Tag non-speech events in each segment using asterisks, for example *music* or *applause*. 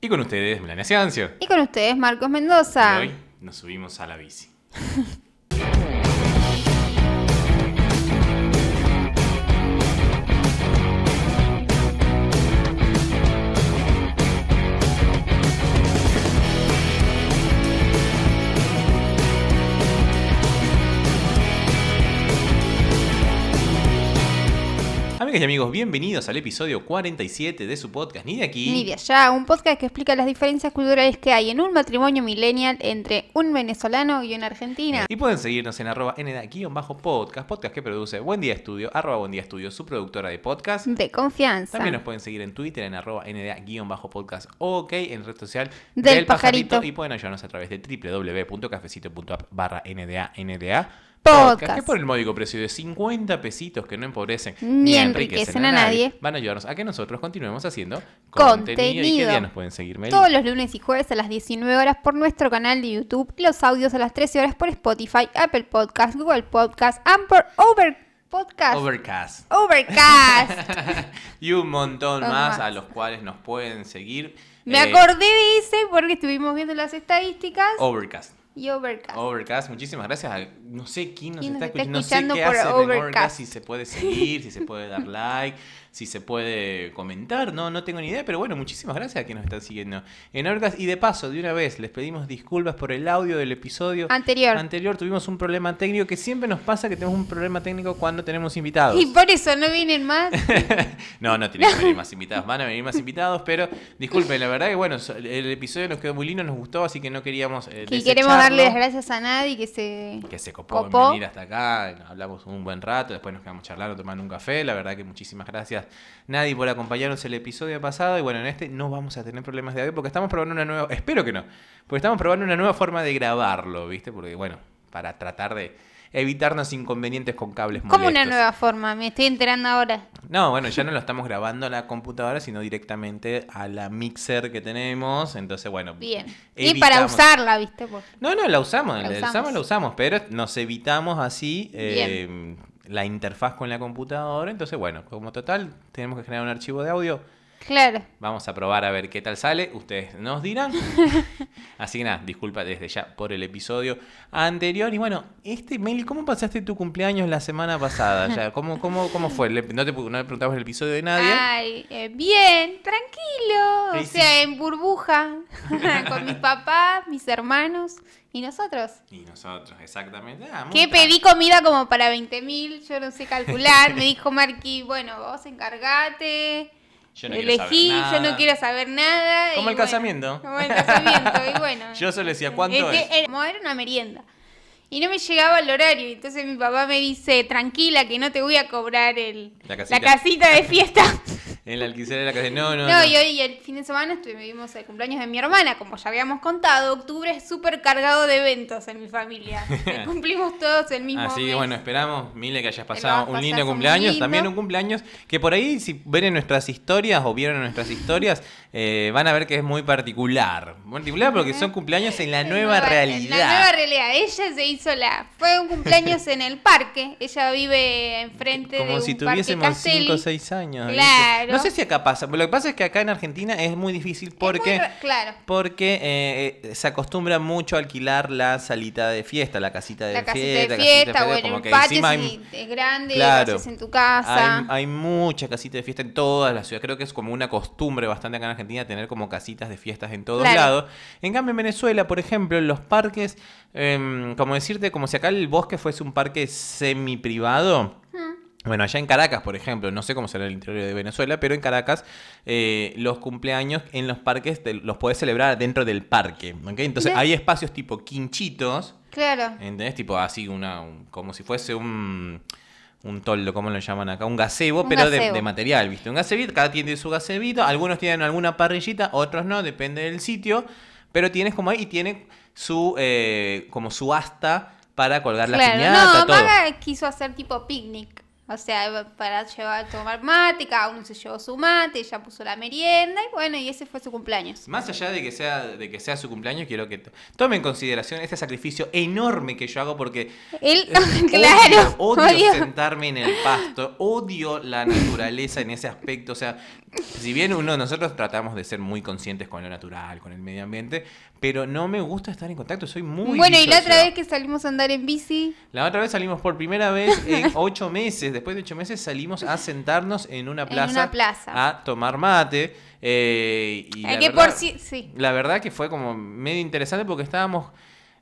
Y con ustedes, Melania Ciancio. Y con ustedes, Marcos Mendoza. Y hoy nos subimos a la bici. *laughs* Amigas y amigos, bienvenidos al episodio 47 de su podcast Ni de aquí. Ni de allá, un podcast que explica las diferencias culturales que hay en un matrimonio millennial entre un venezolano y una argentina. Y pueden seguirnos en arroba nda-podcast, podcast que produce Buen Día Estudio, arroba Buen Día Estudio, su productora de podcast. De confianza. También nos pueden seguir en Twitter en arroba nda-podcast, ok, en red social Del Pajarito. Y pueden ayudarnos a través de www.cafecito.app barra nda, nda Podcast. que por el módico precio de 50 pesitos que no empobrecen Ni enriquecen a nadie. van a ayudarnos a que nosotros continuemos haciendo Contenido. ¿Y qué día nos pueden seguir, Meli? Todos los lunes y jueves a las 19 horas por nuestro canal de YouTube y los audios a las 13 horas por Spotify, Apple Podcast, Google Podcast, Amper, Over Podcast. Overcast. Overcast. *laughs* y un montón más. a los cuales nos pueden seguir. Me eh, acordé de ese porque estuvimos viendo las estadísticas Overcast. Y Overcast. Overcast, muchísimas gracias. a- no sé quién nos ¿Quién está, nos está escuchando, no sé qué por hacen en Overcast? Overcast, si se puede seguir, si se puede dar *laughs* like, si se puede comentar, no, no tengo ni idea, pero bueno, muchísimas gracias a quienes nos están siguiendo en Overcast. Y de paso, de una vez, les pedimos disculpas por el audio del episodio Anterior. anterior. Tuvimos un problema técnico que siempre nos pasa que tenemos un problema técnico cuando tenemos invitados. Y por eso no vienen más. *laughs* No, no tienen que venir más invitados, van a venir más invitados, pero disculpen, la verdad que bueno, el episodio nos quedó muy lindo, nos gustó, así que no queríamos eh, Y queremos darle las gracias a Nadie que se. que se copó, en venir hasta acá, hablamos un buen rato, después nos quedamos charlando, tomando un café, la verdad que muchísimas gracias Nadie por acompañarnos el episodio pasado y bueno, en este no vamos a tener problemas de audio porque estamos probando una nueva, espero que no, porque estamos probando una nueva forma de grabarlo, ¿viste? Porque bueno, para tratar de evitarnos inconvenientes con cables Como una molestos. nueva forma, me estoy enterando ahora. No, bueno, ya no lo estamos grabando a la computadora, sino directamente a la mixer que tenemos. Entonces, bueno. Bien. Y para usarla, ¿viste? Por- No, no, la usamos, La la, usamos. usamos, la usamos, pero nos evitamos así eh, la interfaz con la computadora. Entonces, bueno, como total, tenemos que generar un archivo de audio. Claro. Vamos a probar a ver qué tal sale. Ustedes nos dirán. *laughs* Así que nada, disculpa desde ya por el episodio anterior. Y bueno, este Meli, ¿cómo pasaste tu cumpleaños la semana pasada? Ya, *laughs* ¿cómo, cómo, ¿Cómo fue? Le- no, te, no le preguntamos el episodio de nadie. Ay, eh, bien, tranquilo. ¿Qué O sea, en burbuja. *laughs* con mis papás, mis hermanos y nosotros. Y nosotros, exactamente. Ah, Que pedí comida como para 20 mil, yo no sé calcular. Me dijo Marqui, bueno, vos encargate. Yo no quiero saber elegí, yo no quiero saber nada. Como el bueno, casamiento. Como el casamiento, y bueno. *laughs* Yo solo decía, ¿cuánto que es? Era, como era una merienda. Y no me llegaba el horario. Entonces mi papá me dice, tranquila, que no te voy a cobrar el, La casita. casita de fiesta. *laughs* En la alquiler de la casa. No, no, No, no. y hoy el fin de semana estuvimos el cumpleaños de mi hermana, como ya habíamos contado, octubre es súper cargado de eventos en mi familia. Que *laughs* Cumplimos todos el mismo Así que bueno, esperamos, Mile, que hayas pasado un lindo cumpleaños. lindo. También un cumpleaños que por ahí, si ven en nuestras historias o vieron en nuestras historias, eh, van a ver que es muy particular. Muy particular porque son cumpleaños en la *laughs* nueva, En la realidad. nueva realidad. Ella se hizo la... Fue un cumpleaños en el parque. Ella vive enfrente de Como si tuviésemos Castelli. 5 o 6 años. ¿viste? Claro. No sé si acá pasa. Lo que pasa es que acá en Argentina es muy difícil muy porque... claro. Porque eh, se acostumbra mucho a alquilar la salita de fiesta, la casita de La casita fiesta. de casita fiesta, como bueno, el que encima hay- es grande, Claro. lo haces en tu casa. Hay, hay muchas casitas de fiesta en todas las ciudades. Creo que es como una costumbre bastante acá en Argentina tener como casitas de fiestas en todos Claro. lados. En cambio, en Venezuela, por ejemplo, en los parques, em, como decirte, como si acá el bosque fuese un parque semi-privado. Bueno, allá en Caracas, por ejemplo, no sé cómo será el interior de Venezuela, pero en Caracas eh, los cumpleaños en los parques te- los puedes celebrar dentro del parque. Entonces hay espacios tipo quinchitos, Claro. ¿entendés? Tipo así, una, un- como si fuese un, un toldo, ¿cómo lo llaman acá? Un gazebo, Un pero de, material, ¿viste? Un gazebito, cada tiene su gazebito, algunos tienen alguna parrillita, otros no, depende del sitio, pero tienes como ahí y tiene su, eh, como su asta para colgar la piñata, no, todo. Maga quiso hacer tipo picnic. O sea, para llevar a tomar mate, cada uno se llevó su mate, ella puso la merienda y bueno, y ese fue su cumpleaños. Más allá de que sea, de que sea su cumpleaños, quiero que t- tome en consideración este sacrificio enorme que yo hago porque Él, *laughs* eh, *laughs* claro, odio, odio odio. sentarme en el pasto, odio la naturaleza en ese aspecto. O sea, si bien uno nosotros tratamos de ser muy conscientes con lo natural, con el medio ambiente, pero no me gusta estar en contacto, soy muy Bueno, y la otra vez que salimos a andar en bici, La otra vez salimos por primera vez en *laughs* ocho meses. Después de ocho meses salimos a *laughs* sentarnos en una En plaza, una plaza. a tomar mate. eh, y eh, la que verdad, por sí, sí. la verdad que fue como medio interesante porque estábamos,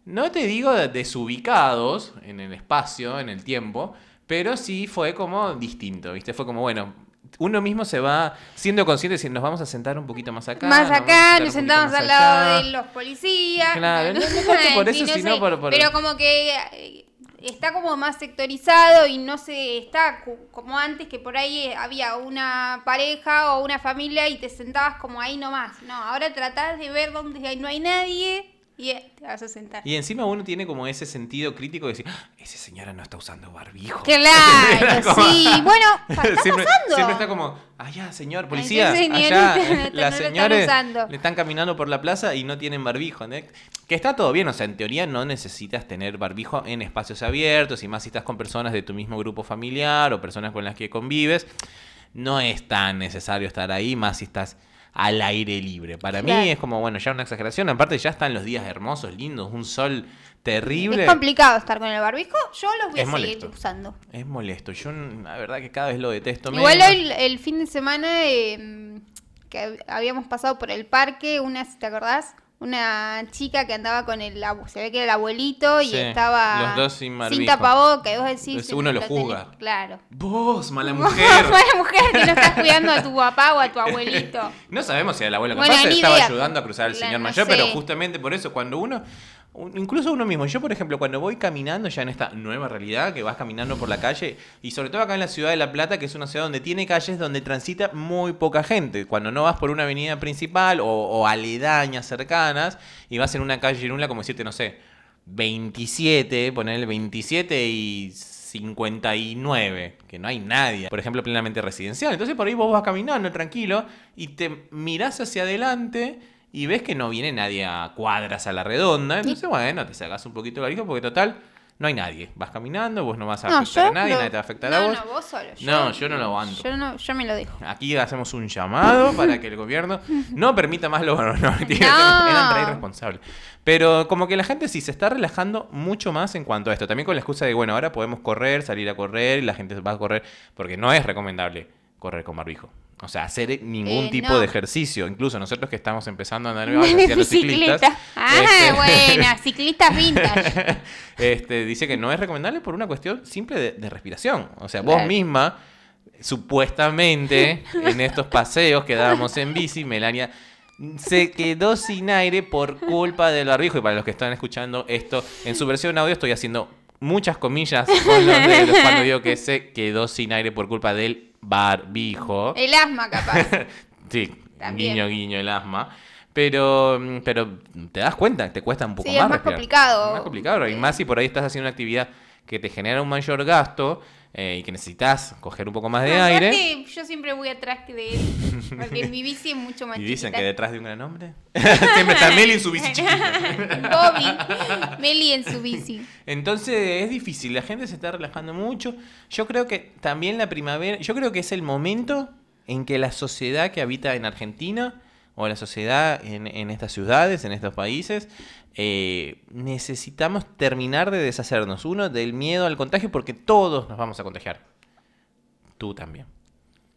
no te digo de- desubicados en el espacio, en el tiempo, pero sí fue como distinto, ¿viste? Fue como, bueno, uno mismo se va siendo consciente si nos vamos a sentar un poquito más acá. más acá, nos sentamos al lado allá. de los policías. Claro, no- no tanto *laughs* por eso, sino por- por- Pero como que eh, está como más sectorizado y no se está como antes que por ahí eh, había una pareja o una familia y te sentabas como ahí nomás. No, ahora tratás de ver dónde no hay nadie y eh, te vas a sentar. Y encima uno tiene como ese sentido crítico de decir, "Ah, esa señora no está usando barbijo. Claro, *laughs* Como- sí. Bueno, *laughs* *laughs* está siempre, pasando. siempre está como, allá, señor, policía, Ay, sí, allá, señorita, no- no las señores le están caminando por la plaza y no tienen barbijo. ¿no? Que está todo bien, o sea, en teoría no necesitas tener barbijo en espacios abiertos y más si estás con personas de tu mismo grupo familiar o personas con las que convives. No es tan necesario estar ahí, más si estás al aire libre. Para Claro. mí es como, bueno, ya una exageración. Aparte ya están los días hermosos, lindos, un sol terrible. Es complicado estar con el barbijo. Yo los voy Es a seguir molesto. usando. Es molesto. Yo, la verdad, que cada vez lo detesto Igual menos. el fin de semana, eh, que hab- habíamos pasado por el parque, una, ¿te acordás? Una chica que andaba con el, se ve que era el abuelito y Sí, estaba los dos sin barbijo. tapabocas, y vos decís... Uno lo tenés- juzga. Claro. Vos, mala *laughs* Mala mujer. mujer que no estás cuidando a tu papá o a tu abuelito. *laughs* No sabemos si el abuelo Bueno, capaz ni estaba idea. ayudando a cruzar al Claro, señor no mayor, sé. pero justamente por eso, cuando uno, un- incluso uno mismo, yo por ejemplo, cuando voy caminando ya en esta nueva realidad, que vas caminando por la calle, y sobre todo acá en la ciudad de La Plata, que es una ciudad donde tiene calles donde transita muy poca gente, cuando no vas por una avenida principal o, aledañas cercanas, y vas en una calle en una, como decirte, no sé, 27, ponerle 27 y 59, que no hay nadie, por ejemplo, plenamente residencial. Entonces por ahí vos vas caminando tranquilo y te mirás hacia adelante y ves que no viene nadie a cuadras a la redonda. Entonces, bueno, te sacas un poquito el barbijo porque total, no hay nadie. Vas caminando, vos no vas a No, afectar a nadie, lo- nadie te va a afectar no, a vos. No, vos solo. No, yo no lo aguanto. Yo, no, yo me lo dejo. Aquí hacemos un llamado para que el gobierno *laughs* no permita más lo *laughs* no, eran re irresponsables. Pero como que la gente sí se está relajando mucho más en cuanto a esto. También con la excusa de, bueno, ahora podemos correr, salir a correr y la gente va a correr. Porque no es recomendable correr con barbijo. O sea, hacer ningún Eh, tipo no. de ejercicio. Incluso nosotros que estamos empezando a andar *laughs* hacia los ciclistas. Ah, este, buena, *laughs* ciclistas vintage. *laughs* este, dice que no es recomendable por una cuestión simple de, de respiración. O sea, vos misma, supuestamente, en estos paseos que dábamos en bici, Melania se quedó sin aire por culpa del barbijo. Y para los que están escuchando esto en su versión audio, estoy haciendo muchas comillas con los dedos cuando digo que se quedó sin aire por culpa del barbijo. El asma, capaz. *laughs* Sí, También. guiño, guiño, el asma. Pero, mm, pero te das cuenta, te cuesta un poco Sí, más. es más respirar. complicado. Es más complicado. Y más si por ahí estás haciendo una actividad que te genera un mayor gasto eh, y que necesitas coger un poco más de aire. yo siempre voy atrás que de él. Porque en mi bici es mucho más *laughs* Y dicen chiquita. que detrás de un gran hombre *laughs* siempre está Meli en su bici chiquita. *laughs* Bobby, Meli en su bici. Entonces es difícil, la gente se está relajando mucho. Yo creo que también la primavera, yo creo que es el momento en que la sociedad que habita en Argentina o la sociedad en, en estas ciudades, en estos países, eh, necesitamos terminar de deshacernos, uno, del miedo al contagio, porque todos nos vamos a contagiar. Tú también.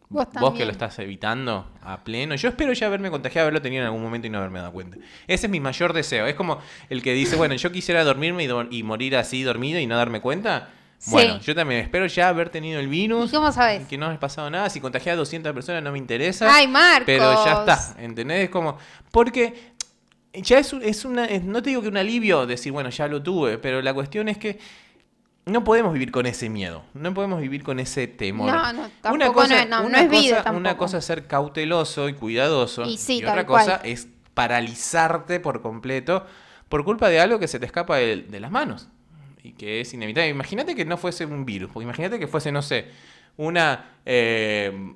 Vos que también. lo estás evitando a pleno. Yo espero ya haberme contagiado, haberlo tenido en algún momento y no haberme dado cuenta. Ese es mi mayor deseo. Es como el que dice, bueno, yo quisiera dormirme y, dor- y morir así dormido y no darme cuenta. Sí. Bueno, yo también espero ya haber tenido el virus. ¿Y cómo sabes? Que no me ha pasado nada. Si contagié a 200 personas no me interesa. Ay, Marcos. Pero ya está, ¿entendés? Es como, porque ya es, es una, es- no te digo que un alivio decir, bueno, ya lo tuve, pero la cuestión es que no podemos vivir con ese miedo, no podemos vivir con ese temor. No, no, tampoco no es- no, no una es vida cosa- Una cosa es ser cauteloso y cuidadoso, Y sí, otra tal cosa cual. es paralizarte por completo por culpa de algo que se te escapa de, de las manos y que es inevitable. Imagínate que no fuese un virus, porque imagínate que fuese, no sé, una, eh,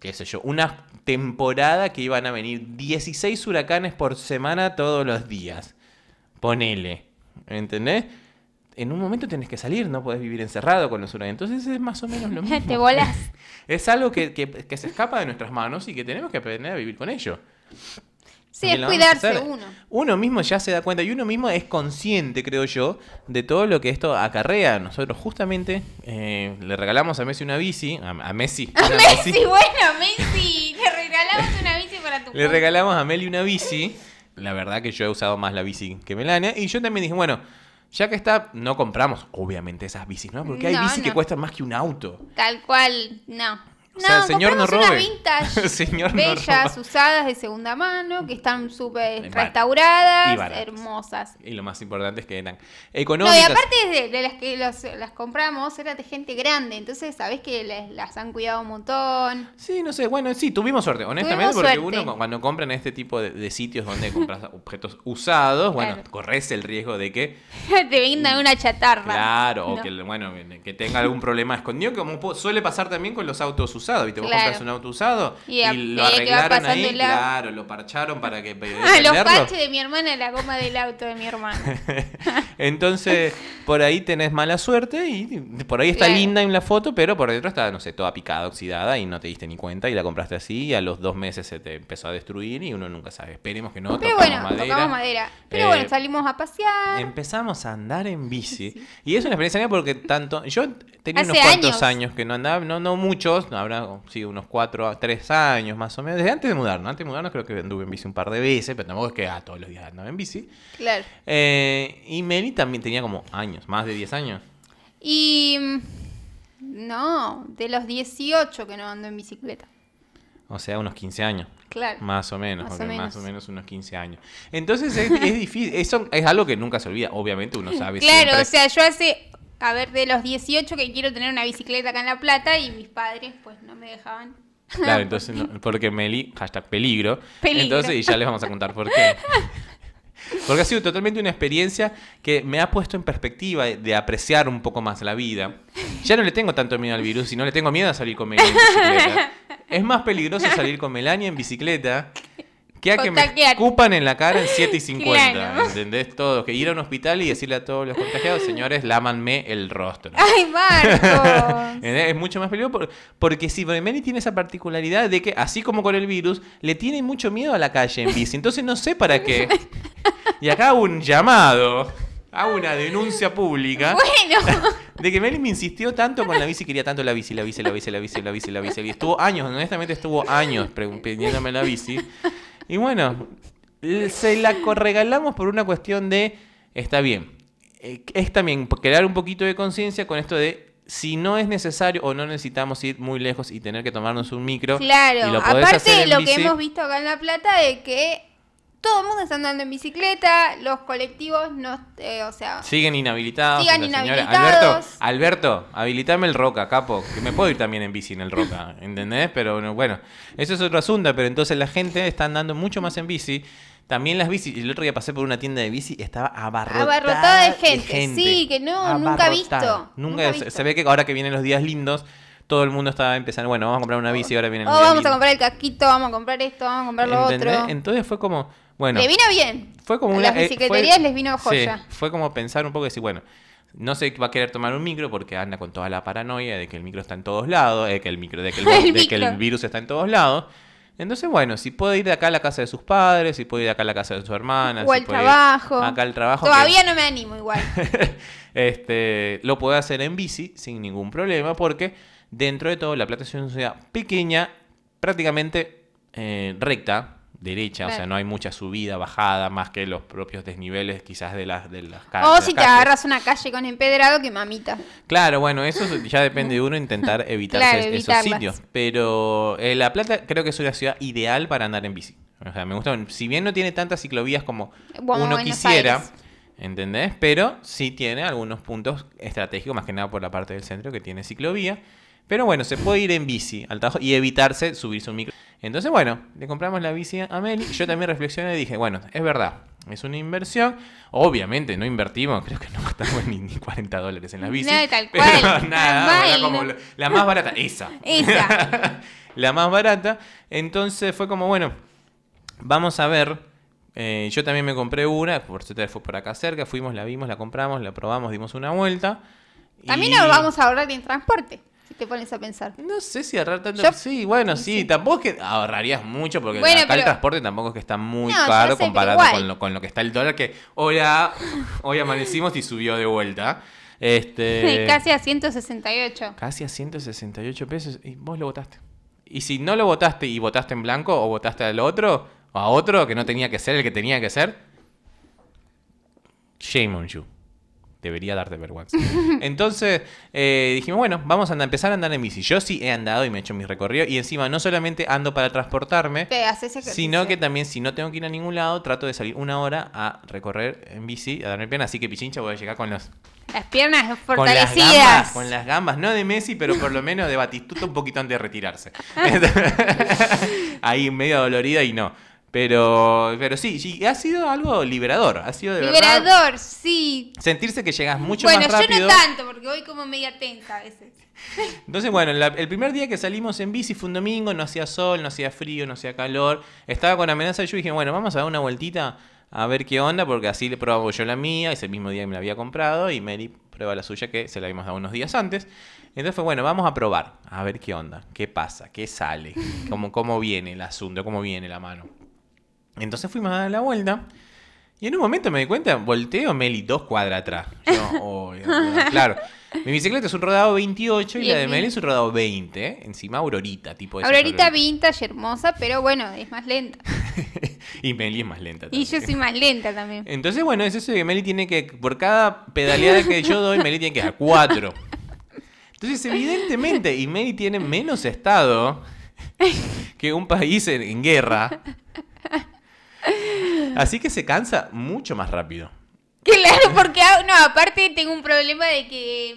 qué sé yo, una temporada que iban a venir 16 huracanes por semana todos los días. Ponele, ¿entendés? En un momento tenés que salir, no podés vivir encerrado con los huracanes. Entonces es más o menos lo *laughs* mismo. Te volás. *laughs* Es algo que, que- que se escapa de nuestras manos y que tenemos que aprender a vivir con ello. Sí, es cuidarse uno. Uno mismo ya se da cuenta y uno mismo es consciente, creo yo, de todo lo que esto acarrea. Nosotros justamente eh, le regalamos a Messi una bici, a, a Messi, *laughs* A Messi, bueno, Messi, le regalamos una bici para tu le regalamos a Meli una bici. La verdad que yo he usado más la bici que Melania. Y yo también dije, bueno, ya que está, no compramos obviamente esas bicis, ¿no? Porque hay No, bicis que cuestan más que un auto. Tal cual, no. O sea, no, señor, no robe. vintage *laughs* Señor, no bellas, roba. usadas de segunda mano, que están súper restauradas, y hermosas. Y lo más importante es que eran No, económicas. y aparte de, de las que los- las compramos, era de gente grande, entonces sabés que les- las han cuidado un montón. Sí, no sé, bueno, sí, tuvimos suerte, honestamente, Tuvimos porque suerte. uno cu- cuando compra en este tipo de, de sitios donde compras *laughs* objetos usados, bueno, Claro. corres el riesgo de que, *laughs* Te vendan una chatarra. claro, o No. que, bueno, que tenga algún problema escondido, como suele pasar también con los autos usados, ¿viste? Vos Claro. compras un auto usado Y lo arreglaron ahí, claro, lo parcharon para que *laughs* Ah, los parches de mi hermana la goma del auto de mi hermano. *laughs* Entonces, por ahí tenés mala suerte y por ahí está Claro. linda en la foto, pero por dentro está, no sé, toda picada, oxidada y no te diste ni cuenta y la compraste así y a los dos meses se te empezó a destruir y uno nunca sabe. Esperemos que no, Pero bueno, madera. tocamos madera. Pero Eh, bueno, salimos a pasear. Empezamos a andar en bici. Y es una experiencia porque tanto. Yo tenía Hace unos cuantos años. años. que no andaba, no, no muchos, no, habrá sí, unos cuatro, tres años más o menos. Desde antes de mudarnos. Antes de mudarnos creo que anduve en bici un par de veces, pero tampoco es que ah, todos los días andaba en bici. Claro. Eh, y Meli también tenía como años, más de 10 años. Y. mm, No, de los 18 que no ando en bicicleta. O sea, unos 15 años. Claro. Más o menos, Más o más menos. o menos unos 15 años. Entonces es, es difícil, eso es algo que nunca se olvida, obviamente uno sabe *laughs* Claro, siempre. o sea, yo hace. A ver, de los 18 que quiero tener una bicicleta acá en La Plata y mis padres, pues no me dejaban. Claro, entonces, no- porque Meli, hashtag peligro. Peligro. Entonces, y ya les vamos a contar por qué. *laughs* Porque ha sido totalmente una experiencia que me ha puesto en perspectiva de, apreciar un poco más la vida. Ya no le tengo tanto miedo al virus, sino le tengo miedo a salir con Melania en bicicleta. Es más peligroso salir con Melania en bicicleta que a que me escupan en la cara en 7 y *laughs* 50. Claro. ¿Entendés? Todo. Que ir a un hospital y decirle a todos los contagiados, señores, lámanme el rostro. ¡Ay, Marcos! *laughs* Es mucho más peligroso por- porque sí, porque tiene esa particularidad de que, así como con el virus, le tiene mucho miedo a la calle en bici. Entonces no sé para qué. Y acá hago un llamado, hago una denuncia pública bueno, *laughs* de que Meli me insistió tanto con la bici, quería tanto la bici, la bici, la bici, la bici, la bici, la bici. Y estuvo años, honestamente estuvo años pidiéndome la bici. Y bueno, se la regalamos por una cuestión de, está bien, eh, es también crear un poquito de conciencia con esto de si no es necesario o no necesitamos ir muy lejos y tener que tomarnos un micro. y claro. lo podés hacer Aparte, en lo bici, que hemos visto acá en La Plata de que todo el mundo está andando en bicicleta, los colectivos no. eh, o sea, Siguen inhabilitados. Señora. inhabilitados. Alberto, Alberto, habilitame el Roca, capo. Que me puedo ir también en bici en el Roca, *laughs* ¿entendés? Pero bueno, eso es otro asunto. Pero entonces la gente está andando mucho más en bici. También las bicis. El otro día pasé por una tienda de bici, estaba abarrotada, Abarrotada de gente. Sí, que no, nunca he visto. Abarrotada. Nunca, Nunca se- visto. Se ve que ahora que vienen los días lindos, todo el mundo está empezando. Bueno, vamos a comprar una bici, ahora vienen oh, los días vamos a comprar el casquito, vamos a comprar esto, vamos a comprar lo ¿Entendés? otro. Entonces fue como, bueno. Le vino bien. Fue como A una. las eh, bicicleterías les vino sí, joya. fue como pensar un poco y decir, bueno, no sé va a querer tomar un micro porque anda con toda la paranoia de que el micro está en todos lados, de que el micro, de que el, *laughs* El de que el micro. virus está en todos lados. Entonces, bueno, si puede ir de acá a la casa de sus padres, si puede ir de acá a la casa de su hermana, O si al puede ir trabajo. acá al trabajo. que- Todavía no me animo igual. *laughs* este, lo puede hacer en bici sin ningún problema porque dentro de todo La Plata es una ciudad pequeña, prácticamente eh, recta, derecha, o sea, no hay mucha subida, bajada, más que los propios desniveles quizás de las, de las ca- o si te calles. agarras una calle con empedrado, que mamita. Claro, bueno, eso ya depende de uno intentar *laughs* evitar Claro, esos evitarlas. sitios. Pero eh, La Plata creo que es una ciudad ideal para andar en bici. O sea, me gusta, si bien no tiene tantas ciclovías como uno quisiera, Aires. ¿entendés? Pero sí tiene algunos puntos estratégicos, más que nada por la parte del centro que tiene ciclovía. Pero bueno, se puede ir en bici al trabajo y evitarse subirse un micro. Entonces, bueno, le compramos la bici a Meli. Yo también reflexioné y dije, bueno, es verdad. Es una inversión. Obviamente no invertimos, creo que no gastamos ni, ni 40 dólares en la bici. No, tal pero *laughs* nada, como la más barata, esa. Esa. *laughs* la más barata. Entonces fue como, bueno, vamos a ver. Eh, yo también me compré una, por suerte fue por acá cerca, fuimos, la vimos, la compramos, la probamos, dimos una vuelta. También y- nos vamos a ahorrar en transporte, si te pones a pensar. No sé si ahorrar tanto. Yo- sí, bueno, sí, tampoco es que ahorrarías mucho porque Bueno, acá el transporte tampoco es que está muy No, caro sé, comparado igual. con lo, con lo que está el dólar, que hola, *laughs* hoy amanecimos y subió de vuelta. Este, *laughs* Casi a 168. casi a 168 pesos y vos lo votaste. Y si no lo votaste y votaste en blanco o votaste al otro o a otro que no tenía que ser el que tenía que ser, shame on you. Debería darte vergüenza. *laughs* Entonces eh, dijimos, bueno, vamos a andar- empezar a andar en bici. Yo sí he andado y me he hecho mi recorrido. Y encima no solamente ando para transportarme, Te haces ejercicio. sino que también si no tengo que ir a ningún lado, trato de salir una hora a recorrer en bici, a darme pena. Así que Pichincha voy a llegar con los Las piernas con las fortalecidas. gambas, con las gambas, no de Messi, pero por lo menos de Batistuta un poquito antes de retirarse. *laughs* *laughs* Ahí medio dolorida y no. Pero, pero sí, sí, ha sido algo liberador. Ha sido de verdad Liberador, sí. sentirse que llegas mucho bueno, más rápido. yo no tanto, porque voy como media tensa a veces. *laughs* Entonces, bueno, la- el primer día que salimos en bici fue un domingo, no hacía sol, no hacía frío, no hacía calor. Estaba con amenaza y yo dije, bueno, vamos a dar una vueltita a ver qué onda, porque así le probaba yo la mía, ese mismo día me la había comprado y Mary prueba la suya que se la habíamos dado unos días antes. Entonces fue, bueno, vamos a probar, a ver qué onda, qué pasa, qué sale, cómo, cómo viene el asunto, cómo viene la mano. Entonces fuimos a dar la vuelta. Y en un momento me di cuenta, volteo Meli dos cuadras atrás. Yo, *laughs* oh, claro. Mi bicicleta es un rodado 28 y la de. Meli es un rodado 20. ¿eh? Encima Aurorita, tipo de Aurorita vintage, hermosa, pero bueno, es más lenta. *laughs* Y Meli es más lenta. Y yo también. soy más lenta también. Entonces, bueno, es eso de que Meli tiene que, por cada pedaleada que yo doy, Meli tiene que dar cuatro. Entonces, evidentemente, y Meli tiene menos estado *laughs* que un país en, en guerra. Así que se cansa mucho más rápido. Claro, porque ah, no, aparte tengo un problema de que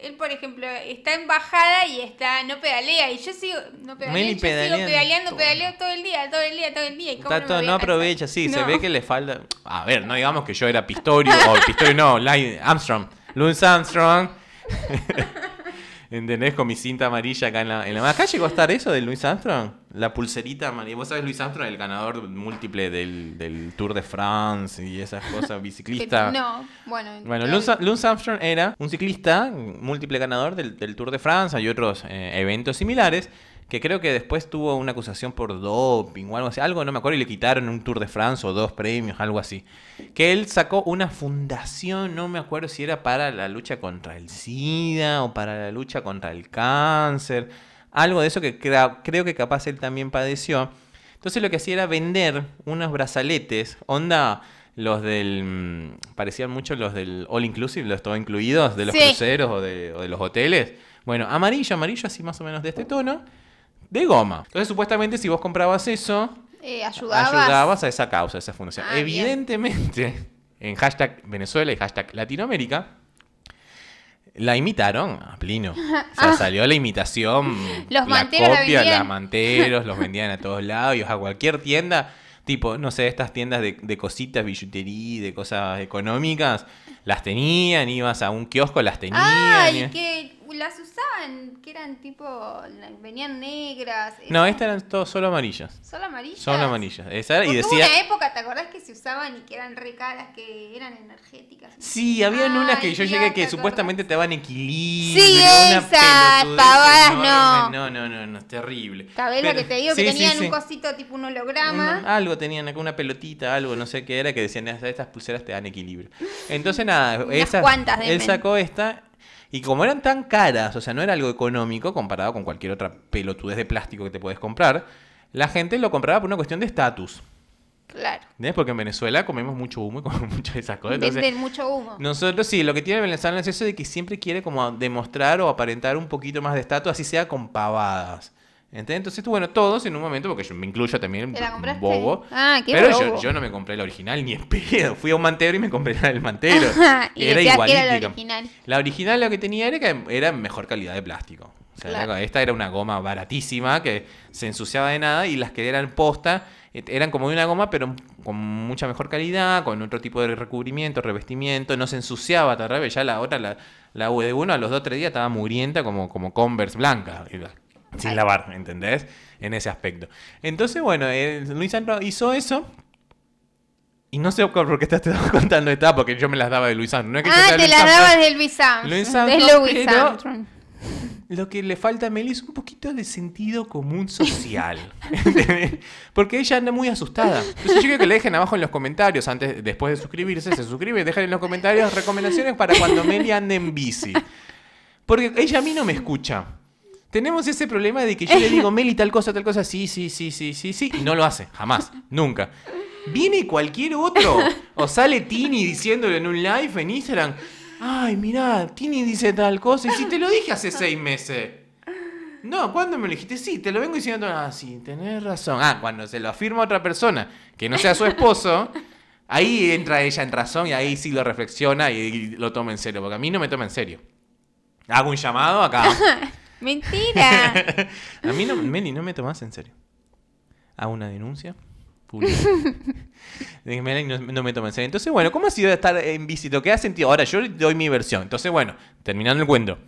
él, por ejemplo, está en bajada y está no pedalea y yo sigo no yo sigo pedaleando, todo. pedaleo todo el día, todo el día, todo el día. ¿y cómo Está me todo- voy a no aprovecha, sí, se ve que le falta. A ver, no digamos que yo era Pistorio, o Pistorio no, Armstrong, Louis Armstrong. *laughs* ¿Entendés? Con mi cinta amarilla acá en la, en la- Acá llegó a estar eso de Louis Armstrong. La pulserita amarilla. Vos sabés, Louis Armstrong, el ganador múltiple del, del Tour de France y esas cosas, *laughs* biciclista. No, bueno. Bueno, yo- Lance Armstrong era un ciclista, múltiple ganador del, del Tour de Francia y otros eh, eventos similares, que creo que después tuvo una acusación por doping o algo así, algo no me acuerdo, y le quitaron un Tour de France o dos premios, algo así. Que él sacó una fundación, no me acuerdo si era para la lucha contra el SIDA o para la lucha contra el cáncer, algo de eso que creo que capaz él también padeció. Entonces lo que hacía era vender unos brazaletes, onda los del... mm, parecían mucho los del All Inclusive, los todo incluidos, de los Sí. cruceros o de, o de los hoteles. Bueno, amarillo, amarillo, así más o menos de este tono, de goma. Entonces supuestamente si vos comprabas eso, eh, ayudabas. ayudabas a esa causa, a esa fundación. Ah, bien. Evidentemente, en hashtag Venezuela y hashtag Latinoamérica, la imitaron a pleno. O sea, Ah. salió la imitación, *laughs* Los la manteros la copia, vendían. las manteros, los vendían a todos lados, y a cualquier tienda, tipo, no sé, estas tiendas de, de cositas, billutería, de cosas económicas, las tenían, ibas a un kiosco, las tenían. Ah, y- y que las usaban, que eran tipo, venían negras. No, estas eran todos solo amarillas. Solo amarillas. Solo amarillas. Esa era- y decía... una época, ¿te acordás que se usaban y que eran re caras, que eran energéticas? Sí, habían unas que yo llegué que ¿te supuestamente te daban equilibrio. Sí, esas pavadas, no. No, no, no, no, es terrible. ¿Sabés lo que te digo? sí, que tenían sí. un cosito tipo un holograma. Una- algo tenían acá, una pelotita, algo, no sé qué era, que decían, "Estas- pulseras te dan equilibrio. Entonces, nada, *laughs* esas- él sacó esta, y como eran tan caras, o sea, no era algo económico comparado con cualquier otra pelotudez de plástico que te puedes comprar, la gente lo compraba por una cuestión de estatus. Claro. ¿Entendés? Porque en Venezuela comemos mucho humo y *laughs* comemos muchas de esas cosas. Entonces, Venden mucho humo. nosotros sí, lo que tiene el venezolano es eso de que siempre quiere como demostrar o aparentar un poquito más de estatus, así sea con pavadas. ¿Entendés? Entonces, bueno, todos en un momento, porque yo me incluyo también, ¿Te la compraste? bobo. Ah, qué pero bobo. yo, yo no me compré la original ni en pedo. Fui a un mantero y me compré la del mantero. *laughs* y era que era la igualítica. original. La original lo que tenía era que era mejor calidad de plástico. O sea, Claro. esta era una goma baratísima que se ensuciaba de nada y las que eran posta eran como de una goma, pero con mucha mejor calidad, con otro tipo de recubrimiento, revestimiento, no se ensuciaba, tal vez ya la otra, la, la U de uno, a los dos o tres días estaba mugrienta como, como Converse blanca, sin Ay. lavar, ¿entendés? En ese aspecto. Entonces, bueno, eh, Luis Sandro hizo eso. Y no sé por qué te estás *laughs* contando esta, porque yo me las daba de Luis Sandro. No es que Ah, te Luis las Sandro. dabas de Luis Armstrong. Luis de Louis pero- Armstrong. Lo que le falta a Meli es un poquito de sentido común social. *laughs* Porque ella anda muy asustada. Entonces yo quiero que le dejen abajo en los comentarios, antes, después de suscribirse, se suscribe, dejen en los comentarios recomendaciones para cuando Meli ande en bici. Porque ella a mí no me escucha. Tenemos ese problema de que yo le digo, *laughs* Meli, tal cosa, tal cosa, sí, sí, sí, sí, sí, sí, y no lo hace, jamás, nunca. Viene cualquier otro, o sale Tini diciéndolo en un live en Instagram, ay, mirá, Tini dice tal cosa, y si te lo dije hace seis meses. No, ¿cuándo me lo dijiste? Sí, te lo vengo diciendo, ah, sí, tenés razón. Ah, cuando se lo afirma otra persona, que no sea su esposo, ahí entra ella en razón y ahí sí lo reflexiona y, y lo toma en serio, porque a mí no me toma en serio. Hago un llamado acá. *laughs* Mentira. *laughs* A mí no, Meli, no me tomas en serio. Hago una denuncia pública. *laughs* Meli no, no me toma en serio. Entonces, bueno, ¿cómo ha sido estar en visito? ¿Qué has sentido? Ahora, yo doy mi versión. Entonces, bueno, terminando el cuento.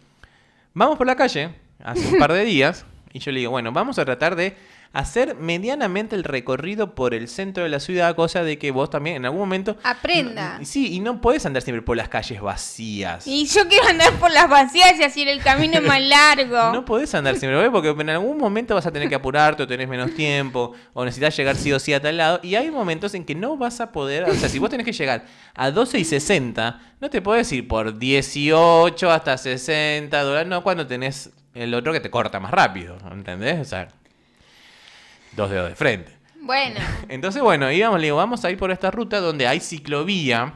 Vamos por la calle, hace un par de días, y yo le digo, bueno, vamos a tratar de hacer medianamente el recorrido por el centro de la ciudad, cosa de que vos también en algún momento... Aprenda. Sí, y no podés andar siempre por las calles vacías. Y yo quiero andar por las vacías y así el camino es más *laughs* largo. No podés andar siempre, porque en algún momento vas a tener que apurarte o tenés menos tiempo o necesitas llegar sí o sí a tal lado y hay momentos en que no vas a poder, o sea, si vos tenés que llegar a 12 y 60, no te podés ir por 18 hasta 60 dólares, no cuando tenés el otro que te corta más rápido, ¿entendés? O sea, dos dedos de frente. Bueno, *laughs* Entonces, bueno, íbamos, le digo, vamos a ir por esta ruta donde hay ciclovía.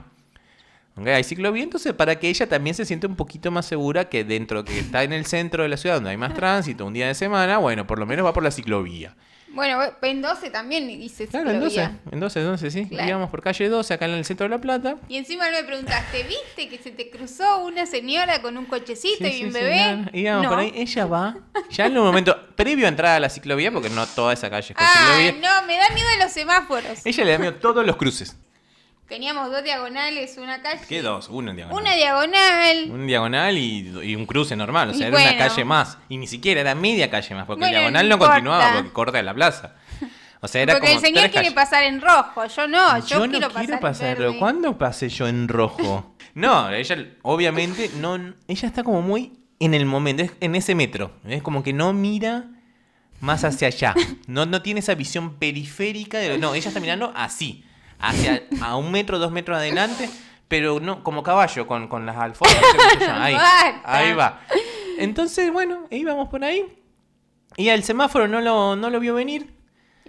¿ok? Hay ciclovía, entonces para que ella también se sienta un poquito más segura que dentro, que está en el centro de la ciudad donde hay más tránsito, un día de semana, bueno, por lo menos va por la ciclovía. Bueno, en 12 también dice Claro, en 12, ciclovía. en 12, en 12, sí. Claro. Íbamos por calle 12, acá en el centro de La Plata. Y encima me preguntaste, ¿viste que se te cruzó una señora con un cochecito Sí, y sí, un sí, bebé? no, íbamos no. por ahí, ella va, ya en un momento, previo a entrar a la ciclovía, porque no toda esa calle es con Ay, ciclovía, no, me da miedo los semáforos. ella le da miedo todos los cruces. Teníamos dos diagonales, una calle. ¿Qué dos? En diagonal. Una diagonal. Un diagonal y, y un cruce normal. O sea, Y era una calle más. Y ni siquiera era media calle más. Porque Bueno, el diagonal no no, continuaba porque corta la plaza. O sea, era Porque el como señor tres quiere calles. pasar en rojo, yo no, yo, Yo no quiero, quiero pasar, pasar. ¿Cuándo pasé yo en rojo? *laughs* No, ella obviamente no. Ella está como muy en el momento, es en ese metro. Es como que no mira más hacia allá. No, no tiene esa visión periférica de. No, ella está mirando así. Hacia a un metro, dos metros adelante. Pero no, como caballo, con, con las alfombras. Ahí, ahí va. Entonces, bueno, íbamos por ahí. Y el semáforo no lo, no lo vio venir.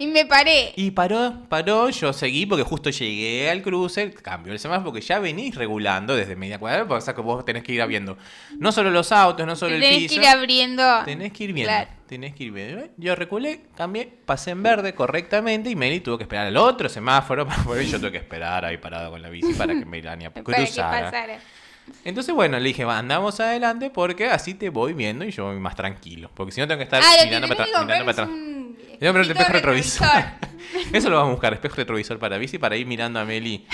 Y me paré. Y paró, paró, yo seguí porque justo llegué al cruce, cambió el semáforo porque ya venís regulando desde media cuadra, o sea que vos tenés que ir viendo no solo los autos, no solo el Tenés piso. que ir abriendo. Tenés que ir viendo, Claro. tenés que ir viendo. Yo reculé, cambié, pasé en verde correctamente y Meli tuvo que esperar al otro semáforo *laughs* para poder yo tuve que esperar ahí parado con la bici para que Melania *laughs* Para que cruzara. pasara. Entonces, bueno, le dije, va, andamos adelante porque así te voy viendo y yo voy más tranquilo. Porque si no tengo que estar Ah, que mirando para que atrás. Mirando para atrás. un Voy a espejito espejo retrovisor. *laughs* Eso lo vamos a buscar, espejo retrovisor para bici, para ir mirando a Meli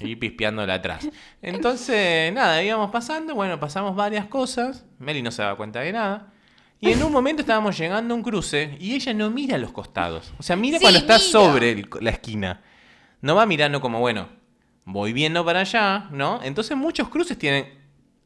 y pispeándola atrás. Entonces, nada, íbamos pasando, bueno, pasamos varias cosas. Meli no se daba cuenta de nada. Y en un momento estábamos llegando a un cruce y ella no mira a los costados. O sea, mira Sí, cuando está sobre el- la esquina. No va mirando como, bueno, voy viendo para allá, ¿no? Entonces muchos cruces tienen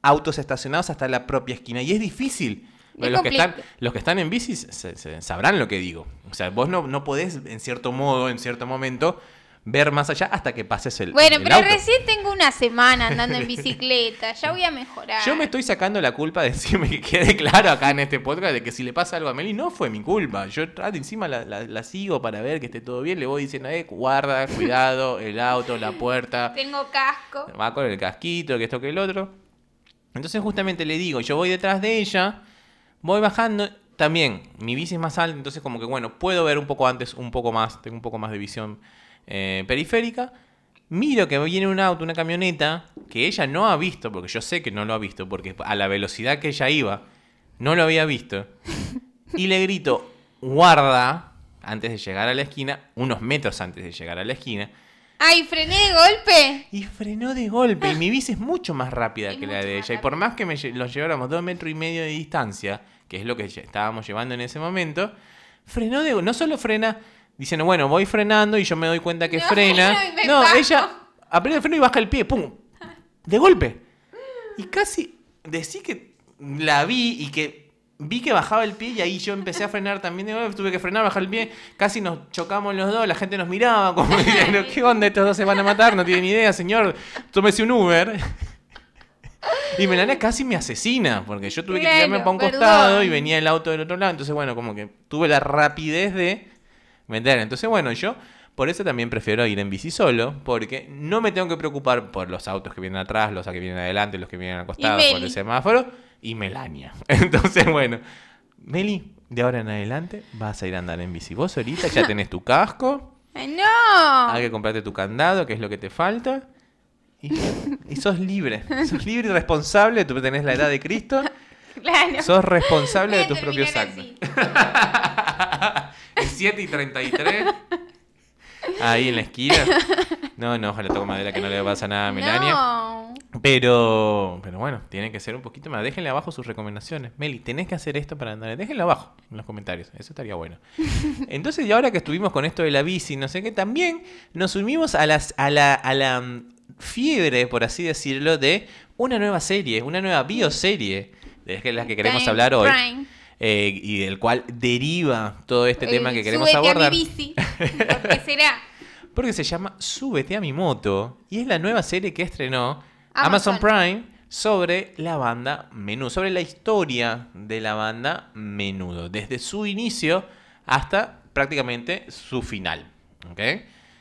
autos estacionados hasta la propia esquina y es difícil. Es los, que están, los que están en bici se- se- sabrán lo que digo. O sea, vos no, no podés, en cierto modo, en cierto momento, ver más allá hasta que pases el, Bueno, el pero auto. recién tengo una semana andando en *laughs* bicicleta. Ya voy a mejorar. Yo me estoy sacando la culpa de decirme que quede claro acá en este podcast de que si le pasa algo a Meli no fue mi culpa. Yo ah, encima la, la- la sigo para ver que esté todo bien. Le voy diciendo, eh, guarda, cuidado, el auto, la puerta. *laughs* Tengo casco. Va con el casquito, que esto que el otro. Entonces justamente le digo, yo voy detrás de ella, voy bajando. También, mi bici es más alta, entonces como que bueno, puedo ver un poco antes, un poco más, tengo un poco más de visión eh, periférica. Miro que viene un auto, una camioneta, que ella no ha visto, porque yo sé que no lo ha visto, porque a la velocidad que ella iba, no lo había visto. *laughs* Y le grito, guarda, antes de llegar a la esquina, unos metros antes de llegar a la esquina, Ay, frené de golpe. y frenó de golpe. Y mi bici es mucho más rápida Es que la de ella. Y por más que me los lleváramos dos metros y medio de distancia, que es lo que estábamos llevando en ese momento, frenó de No solo frena diciendo, bueno, voy frenando y yo me doy cuenta que *laughs* No, frena. No, ella aprieta el freno y baja el pie, ¡pum! De golpe. Y casi decí que la vi y que vi que bajaba el pie y ahí yo empecé a frenar también de golpe, tuve que frenar, bajar el pie, casi nos chocamos los dos, la gente nos miraba como *laughs* diciendo, ¿qué onda? Estos dos se van a matar, no tienen idea, señor, tómese un Uber. *laughs* Y Melania casi me asesina, porque yo tuve que tirarme para un perdón. costado y venía el auto del otro lado, entonces bueno, como que tuve la rapidez de Entonces bueno, yo por eso también prefiero ir en bici solo, porque no me tengo que preocupar por los autos que vienen atrás, los que vienen adelante, los que vienen al costado, por el semáforo, y Melania. *laughs* Entonces bueno, Meli, de ahora en adelante vas a ir a andar en bici. Vos ahorita ya *laughs* tenés tu casco, no. hay que comprarte tu candado, que es lo que te falta. Y, y sos libre, sos libre y responsable, tú tenés la edad de Cristo, *laughs* Claro. sos responsable de tus propios actos. Así. Es 7 y 33. *laughs* Ahí en la esquina. No, no, ojalá toco madera que no le pasa nada a Melania. No. Pero, pero bueno, tiene que ser un poquito más. Déjenle abajo sus recomendaciones. Meli, tenés que hacer esto para andar. Déjenlo abajo en los comentarios. Eso estaría bueno. *laughs* Entonces, y ahora que estuvimos con esto de la bici, no sé qué, también nos unimos a, las, a, la, a la mm, fiebre, por así decirlo, de una nueva serie, una nueva bioserie, de que es la que queremos hablar hoy. Eh, y del cual deriva todo este tema que queremos súbete abordar. A mi bici. *laughs* ¿Por qué será? Porque se llama Súbete a mi moto y es la nueva serie que estrenó Amazon. Amazon, Prime sobre la banda Menudo, sobre la historia de la banda Menudo, desde su inicio hasta prácticamente su final. ¿ok?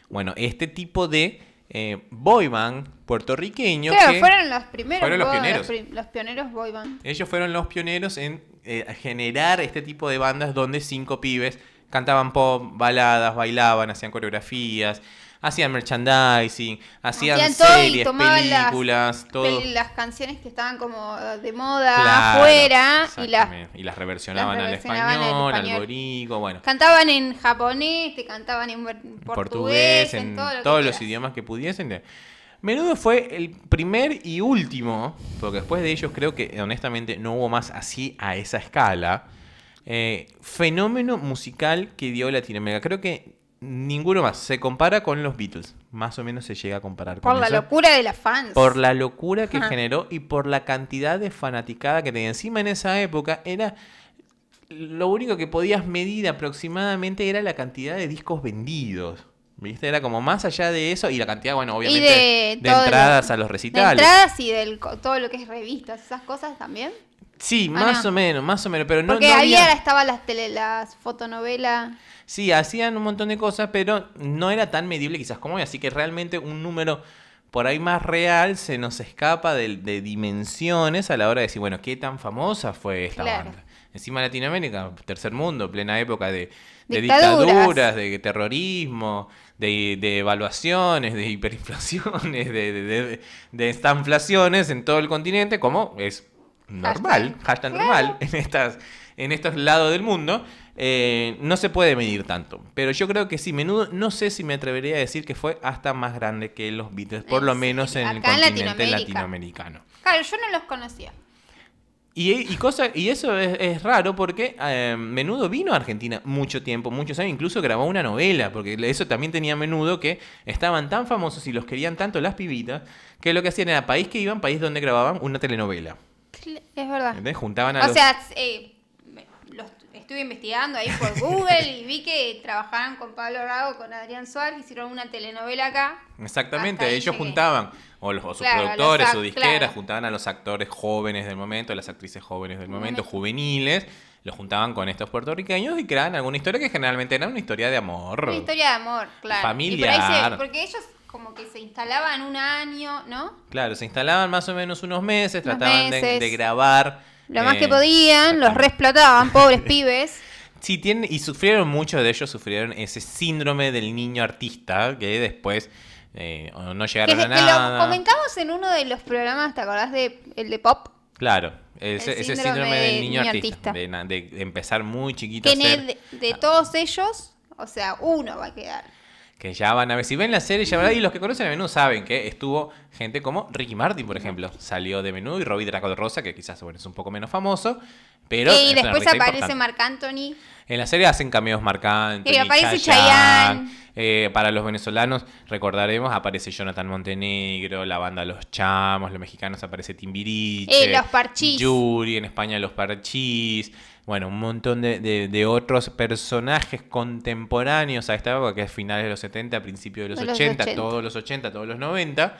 Bueno, este tipo de eh, boy band puertorriqueño Claro, que fueron los primeros. fueron los pioneros. pri- Los pioneros boy band. ellos fueron los pioneros en eh, generar este tipo de bandas donde cinco pibes cantaban pop, baladas, bailaban, hacían coreografías, hacían merchandising, hacían, Hacían todo series, las películas, todo. Pel- Las canciones que estaban como de moda Claro, afuera y las y las reversionaban, las al, reversionaban al español, al español. borico, bueno, cantaban en japonés, te cantaban en portugués, en, en todo lo que todos los idiomas que pudiesen. Menudo fue el primer y último, porque después de ellos creo que honestamente no hubo más así a esa escala, eh, fenómeno musical que dio Latinoamérica. Creo que ninguno más se compara con los Beatles, más o menos se llega a comparar Por con la eso. locura de las fans. Por la locura que Ajá. generó y por la cantidad de fanaticada que tenía. Encima en esa época era... Lo único que podías medir aproximadamente era la cantidad de discos vendidos. ¿Viste? Era como más allá de eso y la cantidad, bueno, obviamente, de de, lo- entradas a los de recitales. entradas y co- todo lo que es revistas, esas cosas también. Sí, Ah, más no. o menos, más o menos, pero no, Porque no había, había... estaban las tele, las fotonovelas. Sí, hacían un montón de cosas, pero no era tan medible quizás como hoy, así que realmente un número por ahí más real se nos escapa de, de dimensiones a la hora de decir, bueno, ¿qué tan famosa fue esta Claro. banda? Encima Latinoamérica, tercer mundo, plena época de, de Dictaduras. dictaduras, de terrorismo, de, de evaluaciones, de hiperinflaciones, de, de, de, de estanflaciones en todo el continente, como es normal, Hashtag. hashtag normal *laughs* en estas en estos lados del mundo eh, no se puede medir tanto pero yo creo que sí menudo no sé si me atrevería a decir que fue hasta más grande que los Beatles por lo menos en el acá en continente Latinoamérica. latinoamericano Claro, yo no los conocía. Y, y, cosa, y eso es, es raro porque eh, Menudo vino a Argentina mucho tiempo, muchos años, incluso grabó una novela, porque eso también tenía Menudo, que estaban tan famosos y los querían tanto las pibitas, que lo que hacían era país que iban, país donde grababan una telenovela. Es verdad. ¿Entendés? Juntaban a O los... sea, eh, estuve investigando ahí por Google y vi que trabajaban con Pablo Rago, con Adrián Suárez, hicieron una telenovela acá. Exactamente, ellos juntaban, o, los, o sus Claro, productores, act- disqueras, claro. juntaban a los actores jóvenes del momento, las actrices jóvenes del momento, momento. juveniles, los juntaban con estos puertorriqueños y creaban alguna historia que generalmente era una historia de amor. Una historia de amor, claro. Familiar. Y por ahí se- porque ellos como que se instalaban un año, ¿no? Claro, se instalaban más o menos unos meses, Unos trataban de-. De, grabar. Lo más eh, que podían, los resplotaban, pobres *laughs* pibes. Sí, tienen, y sufrieron, muchos de ellos sufrieron ese síndrome del niño artista que después eh, no Que, llegaron a que lo nada. comentamos en uno de los programas, ¿te acordás de el de Pop? Claro, ese, El ese síndrome del niño niño artista, artista. De, empezar muy chiquito Que a ser... de, de todos ellos, O sea, uno va a quedar. Que ya van a ver, si ven la serie, ya verán, y los que conocen a menudo saben que estuvo gente como Ricky Martin, por ejemplo, salió de menudo, y Robbie Draco de Rosa, que quizás bueno, es un poco menos famoso, pero... y después aparece. Marc Anthony. En la serie hacen cameos marcantes. Y aparece Chayanne. Eh, para los venezolanos, recordaremos, aparece Jonathan Montenegro, la banda Los Chamos, los mexicanos aparece Timbiriche. Eh, Los Parchís. Yuri, en España Los Parchís. Bueno, un montón de, de- de otros personajes contemporáneos a esta época, que es finales de los 70, principios de los, De los 80, 80. todos los 80, todos los 90.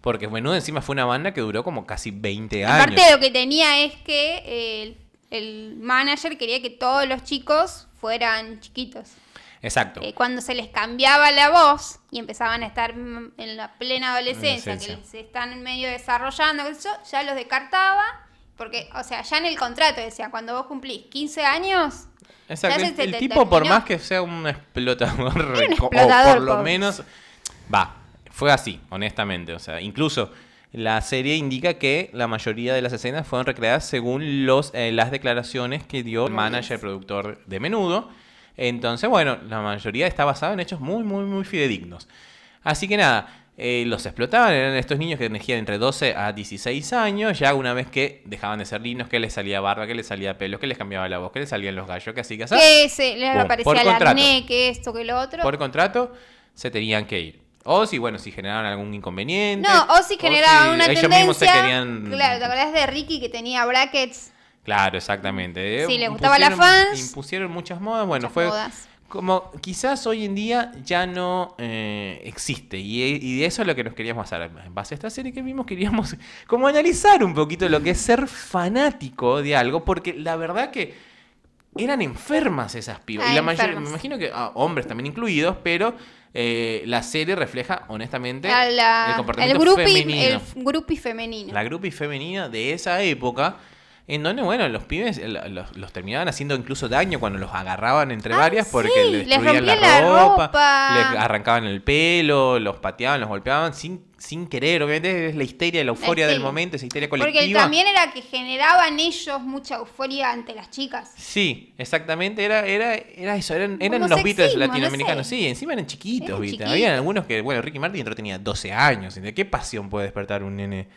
Porque Menudo encima fue una banda que duró como casi 20 años. Aparte lo que tenía es que eh, el, el manager quería que todos los chicos fueran chiquitos. Exacto. Eh, cuando se les cambiaba la voz y empezaban a estar en la plena adolescencia, que se están medio desarrollando, ya los descartaba. Porque, o sea, ya en el contrato decía, cuando vos cumplís 15 años, Exacto. El, tipo, por más que sea un explotador, un explotador, *laughs* o por lo pobre. menos, va, fue así, honestamente. O sea, incluso la serie indica que la mayoría de las escenas fueron recreadas según los, eh, las declaraciones que dio el manager, productor de Menudo. Entonces, bueno, la mayoría está basada en hechos muy, muy, muy fidedignos. Así que nada, eh, los explotaban, eran estos niños que tenían entre 12 a 16 años, ya una vez que dejaban de ser lindos, que les salía barba, que les salía pelo, que les cambiaba la voz, que les salían los gallos, que así que así. que se les Pum, aparecía el acné, que esto, que lo otro. Por contrato, se tenían que ir. O si, bueno, si generaban algún inconveniente. No, o si generaban una ellos mismos se tendencia. querían... Claro, ¿te acordás de Ricky que tenía brackets? Claro, exactamente. Si Eh, les gustaba la fans, Impusieron muchas modas. Bueno, Muchas fue modas. Como quizás hoy en día ya no eh, existe. Y, y de eso es lo que nos queríamos hacer. En base a esta serie que vimos, queríamos *laughs* como analizar un poquito lo que es ser fanático de algo. Porque la verdad que eran enfermas esas pibas. Ah, y la mayoría, me imagino que ah, hombres también incluidos, pero eh, la serie refleja honestamente A la- el el comportamiento femenino. el femenino. La groupie femenina de esa época, en donde, bueno, los pibes eh, los, los terminaban haciendo incluso daño cuando los agarraban entre Ah, varias porque sí, les destruían la, ropa, ropa. les arrancaban el pelo, los pateaban, los golpeaban sin, sin querer. Obviamente es la histeria, la euforia del histeria. momento, esa histeria Porque colectiva. también era que generaban ellos mucha euforia ante las chicas. Sí, exactamente, era, era, era eso, eran, eran los Beatles no latinoamericanos, sé. sí, encima eran chiquitos, Eran ¿viste? chiquitos. Había algunos que, bueno, Ricky Martin entró tenía 12 años, ¿de qué pasión puede despertar un nene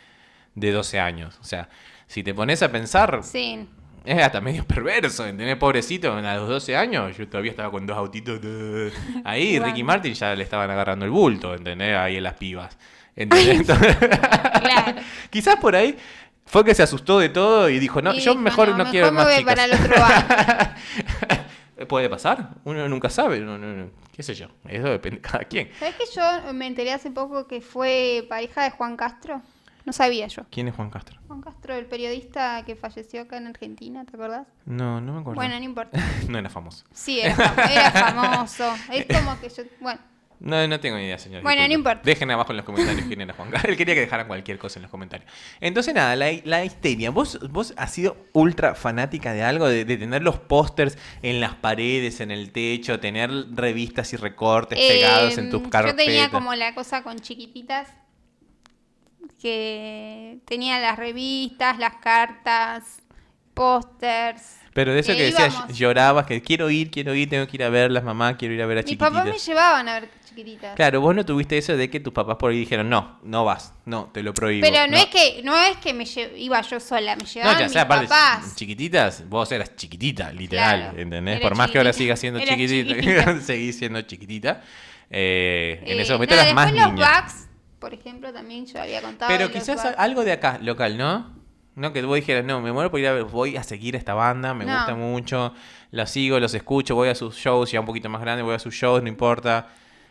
de 12 años? O sea, si te pones a pensar, Sí. es hasta medio perverso, ¿entendés? Pobrecito, a los 12 años, yo todavía estaba con dos autitos, de- ahí. Ricky Martin ya le estaban agarrando el bulto, ¿entendés? Ahí en las pibas, ¿entendés? Entonces- Claro. *laughs* Quizás por ahí fue que se asustó de todo y dijo, no, Y yo dijo, mejor no, quiero me más voy chicas. para el otro bando. *laughs* Puede pasar, uno nunca sabe, no, no, no, qué sé yo, eso depende de cada quien. ¿Sabes que yo me enteré hace poco que fue pareja de Juan Castro? No sabía yo. ¿Quién es Juan Castro? Juan Castro, el periodista que falleció acá en Argentina, ¿te acordás? No, no me acuerdo. Bueno, no importa. *laughs* no era famoso. Sí, era, fam- era famoso. Es *laughs* como que yo. Bueno, No, no tengo ni idea, señor. Bueno, no importa. Dejen abajo en los comentarios quién era Juan Castro. Él quería que dejaran cualquier cosa en los comentarios. Entonces, nada, la, la histeria. ¿Vos, ¿Vos has sido ultra fanática de algo? De, de tener los pósters en las paredes, en el techo, tener revistas y recortes pegados en tus carpetas. Yo tenía como la cosa con chiquititas. Que tenía las revistas, las cartas, pósters. Pero de eso que que decías, llorabas, que quiero ir, quiero ir, tengo que ir a verlas, mamá, quiero ir a ver a Mis chiquititas. papás me llevaban a ver chiquititas. Claro, vos no tuviste eso de que tus papás por ahí dijeron, no, no vas, no, te lo prohíbo. Pero no, es que no es que me iba yo sola, me llevaban No, ya mis sea, aparte, papás. chiquititas, vos eras chiquitita, literal, Claro, ¿entendés? Por más que ahora sigas siendo chiquitita, chiquitita. *laughs* seguís siendo chiquitita. eh, en Eh, ese momento no, eras más niña. los Bugs, por ejemplo, también yo había contado. Pero quizás algo de acá, local, ¿no? No, que vos dijeras, no, me muero por ir a ver, voy a seguir a esta banda, me No. gusta mucho, la sigo, los escucho, voy a sus shows, ya un poquito más grande, voy a sus shows, no importa.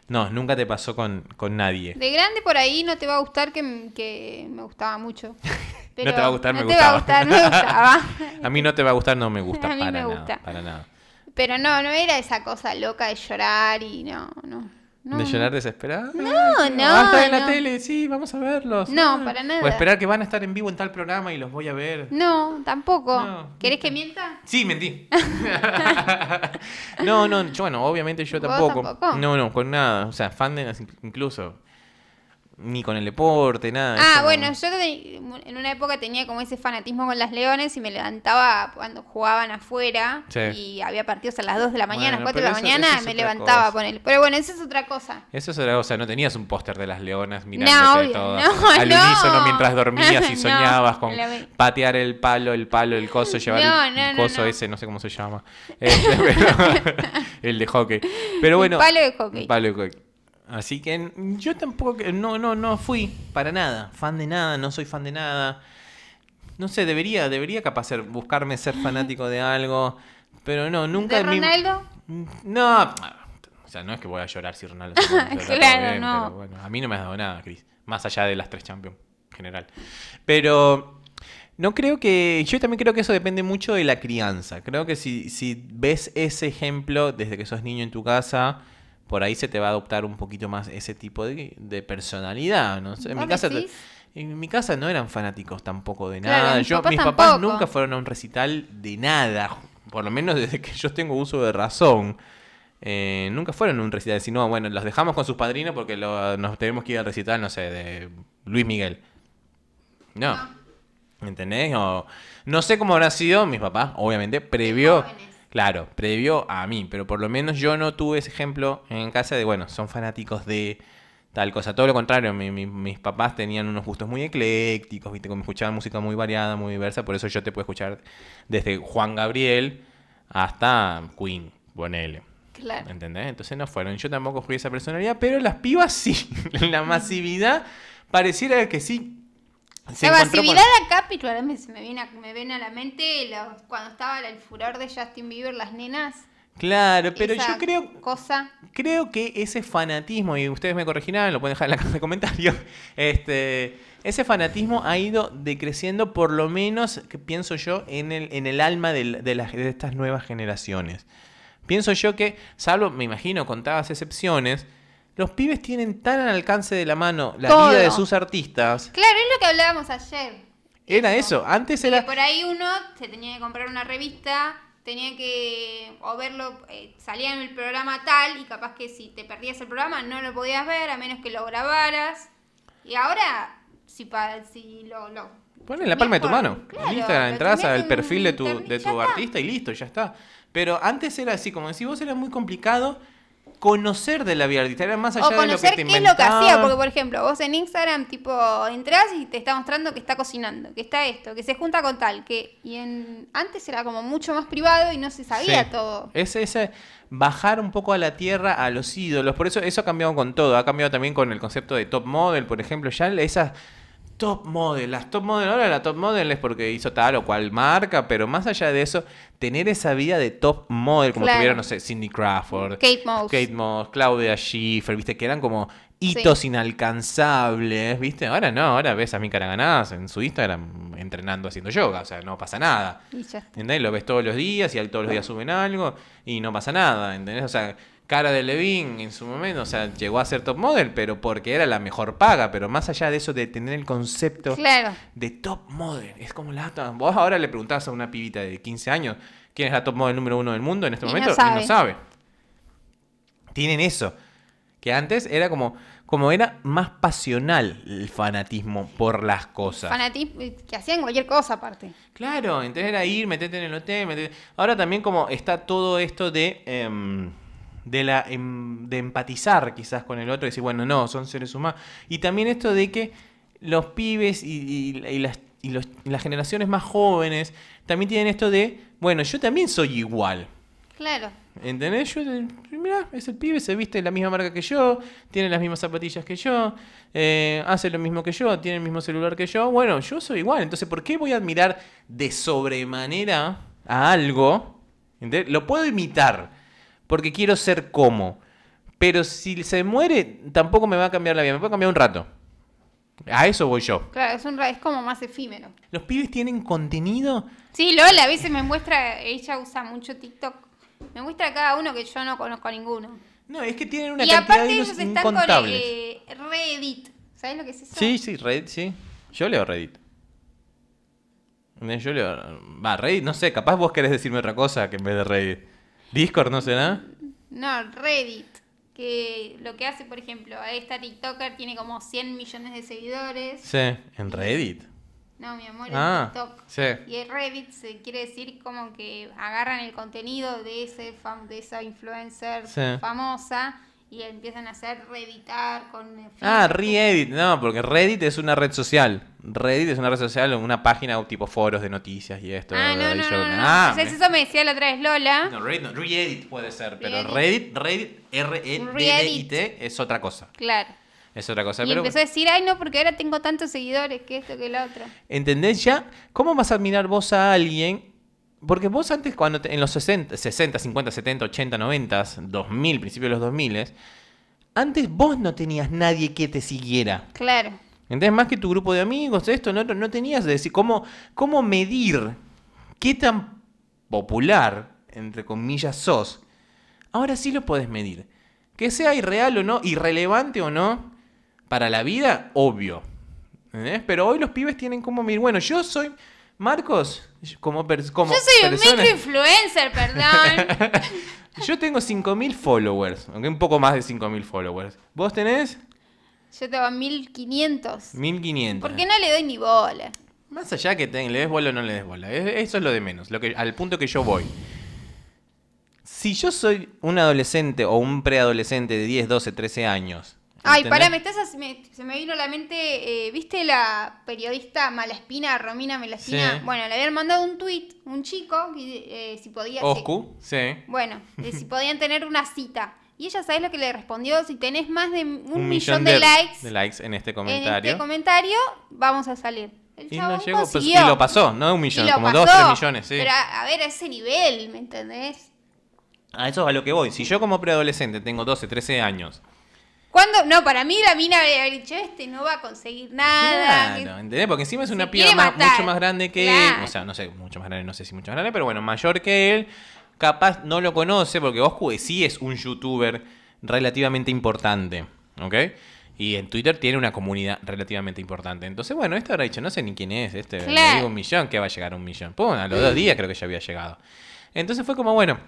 No, nunca te pasó con, con nadie. De grande por ahí no te va a gustar que, que me gustaba mucho. *laughs* Pero te va a gustar, no me te va a gustar, me gustaba. *laughs* A mí no te va a gustar, no me *laughs* gusta, A mí para me nada, gusta. para nada. Pero no, no era esa cosa loca de llorar y no, no. No ¿De no. llorar desesperada? No, Ah, no, Va a estar en la no. tele, sí, vamos a verlos. No, Ah. para nada. O esperar que van a estar en vivo en tal programa y los voy a ver. No, tampoco. No. ¿Querés que mienta? Sí, mentí. *laughs* *laughs* no, no, yo, bueno, obviamente yo ¿Vos tampoco. tampoco? No, no, con nada. O sea, fan de las- incluso. Ni con el deporte, nada. Ah, bueno, yo en una época tenía como ese fanatismo con las leones y me levantaba cuando jugaban afuera Sí. y había partidos a las 2 de la mañana, Bueno, 4 de la eso- mañana, eso es me levantaba con él. Pero bueno, eso es otra cosa. Eso es otra cosa, no tenías un póster de las leonas No, mirándote obvio, todas no, al *laughs* no. unísono mientras dormías y *laughs* No, soñabas con la patear el palo, el palo, el coso, llevar No, el no, no, coso no. ese, no sé cómo se llama. *laughs* Este, el de hockey. Pero bueno, palo de hockey. el palo de hockey. Así que yo tampoco, no, no, no fui para nada, fan de nada, no soy fan de nada. No sé, debería, debería capaz ser, buscarme ser fanático de algo, pero no, nunca ¿De mi- Ronaldo? no, o sea, no es que voy a llorar si Ronaldo se *laughs* Claro, no. pero bueno, a mí no me has dado nada, Cris, más allá de las tres Champions en general. Pero no creo que, yo también creo que eso depende mucho de la crianza. Creo que si, si ves ese ejemplo desde que sos niño en tu casa, por ahí se te va a adoptar un poquito más ese tipo de, de personalidad, no sé. En mi ¿Vos casa decís? en mi casa no eran fanáticos tampoco de Claro, nada. mis Yo, papás mis papás tampoco. nunca fueron a un recital de nada. Por lo menos desde que yo tengo uso de razón. Eh, nunca fueron a un recital. Sino, bueno, los dejamos con sus padrinos porque lo- nos tenemos que ir al recital, no sé, de Luis Miguel. No. ¿Entendés? O, no sé cómo habrá sido mis papás, obviamente, previo. jóvenes. Claro, previo a mí, pero por lo menos yo no tuve ese ejemplo en casa de, bueno, son fanáticos de tal cosa. Todo lo contrario, mi- mi- mis papás tenían unos gustos muy eclécticos, viste, como escuchaban música muy variada, muy diversa, por eso yo te puedo escuchar desde Juan Gabriel hasta Queen, ponele. Claro. ¿Entendés? Entonces no fueron. Yo tampoco fui esa personalidad, pero las pibas sí. *laughs* La masividad pareciera que sí. Se encontró con- acá, particularmente se me viene a, me viene a la mente los- cuando estaba el furor de Justin Bieber, las nenas. Claro, pero esa yo creo, Cosa. creo que ese fanatismo, y ustedes me corregirán, lo pueden dejar en la *laughs* caja de comentarios, este, ese fanatismo ha ido decreciendo, por lo menos, que pienso yo, en el, en el alma de, las- de estas nuevas generaciones. Pienso yo que, salvo, me imagino, contadas excepciones, los pibes tienen tan al alcance de la mano la Todo. vida de sus artistas. Claro, es lo que hablábamos ayer. Era eso, antes era... por ahí uno se tenía que comprar una revista, tenía que o verlo, eh, salía en el programa tal y capaz que si te perdías el programa no lo podías ver a menos que lo grabaras. Y ahora, si, pa, si lo... lo Pon en la palma de tu mano. claro, en Instagram entras al perfil de tu, de tu artista y listo, ya está. Pero antes era así, como decís vos, era muy complicado conocer de la vida artista. Era más allá O de lo que conocer te qué es lo que hacía, porque por ejemplo, vos en Instagram tipo entras y te está mostrando que está cocinando, que está esto, que se junta con tal, que y en antes era como mucho más privado y no se sabía Sí. todo. Es ese bajar un poco a la tierra a los ídolos. Por eso eso ha cambiado con todo. Ha cambiado también con el concepto de top model, por ejemplo. Ya esas top model, las top model, ahora la top model es porque hizo tal o cual marca, pero más allá de eso, tener esa vida de top model, como Claro. tuvieron, no sé, Cindy Crawford, Kate Moss. Kate Moss, Claudia Schiffer, viste, que eran como hitos inalcanzables, viste. Ahora no, ahora ves a Mika Ganadas en su Instagram entrenando haciendo yoga, o sea, no pasa nada. Y ya. ¿Entendés? Lo ves todos los días y todos los días suben algo y no pasa nada, ¿entendés? O sea, Cara de Levine en su momento, o sea, llegó a ser top model, pero porque era la mejor paga, pero más allá de eso de tener el concepto Claro. de top model, es como la... Vos ahora le preguntás a una pibita de 15 años quién es la top model número uno del mundo en este Y no momento y sabe. no sabe. Tienen eso, que antes era como, como era más pasional el fanatismo por las cosas. Fanatismo, que hacían cualquier cosa aparte. Claro, entonces era ir, meterte en el hotel, metete- Ahora también como está todo esto de, em, de, la, em, de empatizar quizás con el otro y decir, bueno, no, son seres humanos. Y también esto de que los pibes y, y- y las, y los- las generaciones más jóvenes también tienen esto de, bueno, yo también soy igual. Claro. ¿Entendés? Yo, eh, mirá, es el pibe, se viste de la misma marca que yo, tiene las mismas zapatillas que yo, eh, hace lo mismo que yo, tiene el mismo celular que yo. Bueno, yo soy igual. Entonces, ¿por qué voy a admirar de sobremanera a algo? ¿Entendés? Lo puedo imitar, porque quiero ser como. Pero si se muere, tampoco me va a cambiar la vida. Me puede cambiar un rato. A eso voy yo. Claro, es, un, es como más efímero. Los pibes tienen contenido. Sí, Lola a veces me muestra, ella usa mucho TikTok, me muestra cada uno que yo no conozco a ninguno. No, es que tienen una y cantidad aparte de ellos están con eh, Reddit. ¿Sabes lo que es eso? Sí, sí, Reddit, sí. Yo leo Reddit. Eh, Yo leo. Va, Reddit, no sé, capaz vos querés decirme otra cosa que en vez de Reddit. Discord, ¿no será? No, Reddit. que lo que hace, por ejemplo, esta TikToker tiene como 100 millones de seguidores. Sí, en Reddit. No, mi amor, Ah, en TikTok. sí. Y el Reddit se quiere decir como que agarran el contenido de ese fam- de esa influencer Sí. famosa y empiezan a hacer reeditar con eh, Ah. Reddit. No, porque Reddit es una red social. Reddit es una red social, una página tipo foros de noticias y esto. Ah, no, no, no, no. Ah, Entonces me- eso me decía la otra vez Lola. No, Reddit no, Reddit puede ser, pero Reddit. Reddit, Reddit, R-E-D-D-I-T es otra cosa. Claro. Es otra cosa. Y pero empezó a decir, ay no, porque ahora tengo tantos seguidores que esto que el otro. ¿Entendés ya? ¿Cómo vas a admirar vos a alguien? Porque vos antes, cuando te- en los 60, 60, 50, 70, 80, 90, 2000, principios de los 2000, antes vos no tenías nadie que te siguiera. Claro. ¿Entendés? Más que tu grupo de amigos, esto, no, no tenías de decir cómo, cómo medir qué tan popular, entre comillas, sos. Ahora sí lo podés medir. Que sea irreal o no, irrelevante o no, para la vida, obvio. Pero hoy los pibes tienen como medir. Bueno, yo soy Marcos, como, per- como Yo soy un persona- microinfluencer, perdón. *laughs* Yo tengo 5.000 followers, aunque un poco más de 5.000 followers. ¿Vos tenés? Yo tengo 1500. 1.500. ¿Por qué no le doy ni bola? Más allá que te- le des bola o no le des bola. es- Eso es lo de menos. Lo que, al punto que yo voy. Si yo soy un adolescente o un preadolescente de 10, 12, 13 años. Ay, pará, me estás, me- se me vino a la mente, eh, ¿viste la periodista Malaspina, Romina Malaspina? Sí. Bueno, le habían mandado un tweet, un chico, eh, si podía... Oscu, sí. bueno, de si podían tener una cita. Y ella, ¿sabes lo que le respondió? Si tenés más de un, millón, de, likes de likes en este en comentario. este comentario, vamos a salir. El y no llegó. pues, y lo pasó, no un millón, como 2, pasó. 3 millones, sí. Pero a, a ver, a ese nivel, ¿me entendés? A eso es a lo que voy. Si yo como preadolescente tengo 12, 13 años. ¿Cuándo? No, para mí la mina había dicho, este no va a conseguir nada. que- Claro, ¿entendés? Porque encima es una piba más- mucho más grande que Claro. él. O sea, no sé, mucho más grande, no sé si mucho más grande, pero bueno, mayor que él. Capaz no lo conoce porque Oscu sí es un youtuber relativamente importante. ¿Ok? Y en Twitter tiene una comunidad relativamente importante. Entonces, bueno, este habrá dicho, no sé ni quién es este. Le Claro. digo un millón, que va a llegar a un millón. Pum, a los dos días creo que ya había llegado. Entonces fue como, bueno,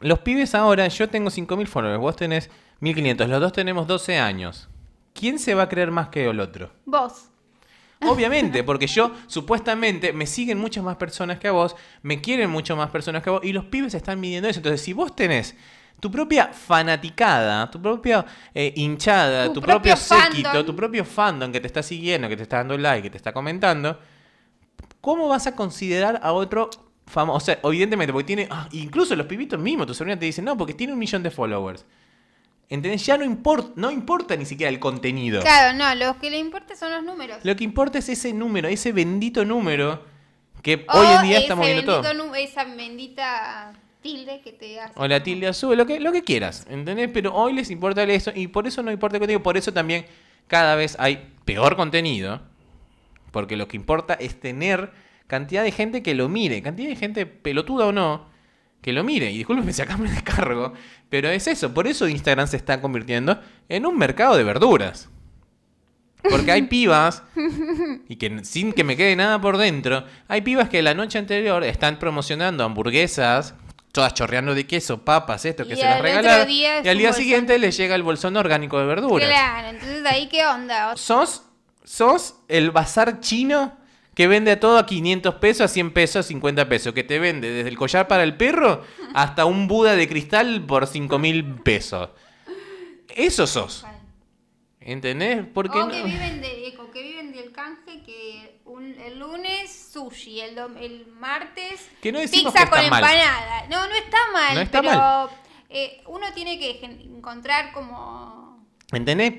los pibes ahora, yo tengo 5.000 followers, vos tenés 1.500, los dos tenemos 12 años. ¿Quién se va a creer más que el otro? Vos. Obviamente, porque yo supuestamente me siguen muchas más personas que a vos, me quieren mucho más personas que a vos, y los pibes están midiendo eso. Entonces, si vos tenés tu propia fanaticada, tu propia eh, hinchada, Tu tu, propio propio séquito, tu propio fandom que te está siguiendo, que te está dando like, que te está comentando, ¿cómo vas a considerar a otro famoso? O sea, evidentemente, porque tiene. ah, incluso los pibitos mismos, tu sobrina te dicen, no, porque tiene un millón de followers. ¿Entendés? Ya no importa, no importa ni siquiera el contenido. Claro, no, lo que le importa son los números. Lo que importa es ese número, ese bendito número que O hoy en día ese está moviendo todo. Esa bendita tilde que te hace. O la tilde azul, lo que, lo que quieras, ¿entendés? Pero hoy les importa eso y por eso no importa el contenido, por eso también cada vez hay peor contenido, porque lo que importa es tener cantidad de gente que lo mire, cantidad de gente pelotuda o no, que lo mire. Y discúlpenme si acá me descargo, pero es eso, por eso Instagram se está convirtiendo en un mercado de verduras. Porque hay pibas, y que sin que me quede nada por dentro, hay pibas que la noche anterior están promocionando hamburguesas, todas chorreando de queso, papas, esto que Y se las regalaron. Y al día bolsón. siguiente les llega el bolsón orgánico de verduras. Claro, entonces ahí qué onda. Sos, sos el bazar chino que vende a todo a 500 pesos, a 100 pesos, a 50 pesos. Que te vende desde el collar para el perro hasta un Buda de cristal por 5 mil pesos. Eso sos. ¿Entendés? Porque o no- que viven de, o que viven del canje que un- el lunes sushi, el, dom- el martes Que no pizza que con mal. empanada. No, no está mal, No está pero mal. eh, uno tiene que encontrar como ¿Entendés?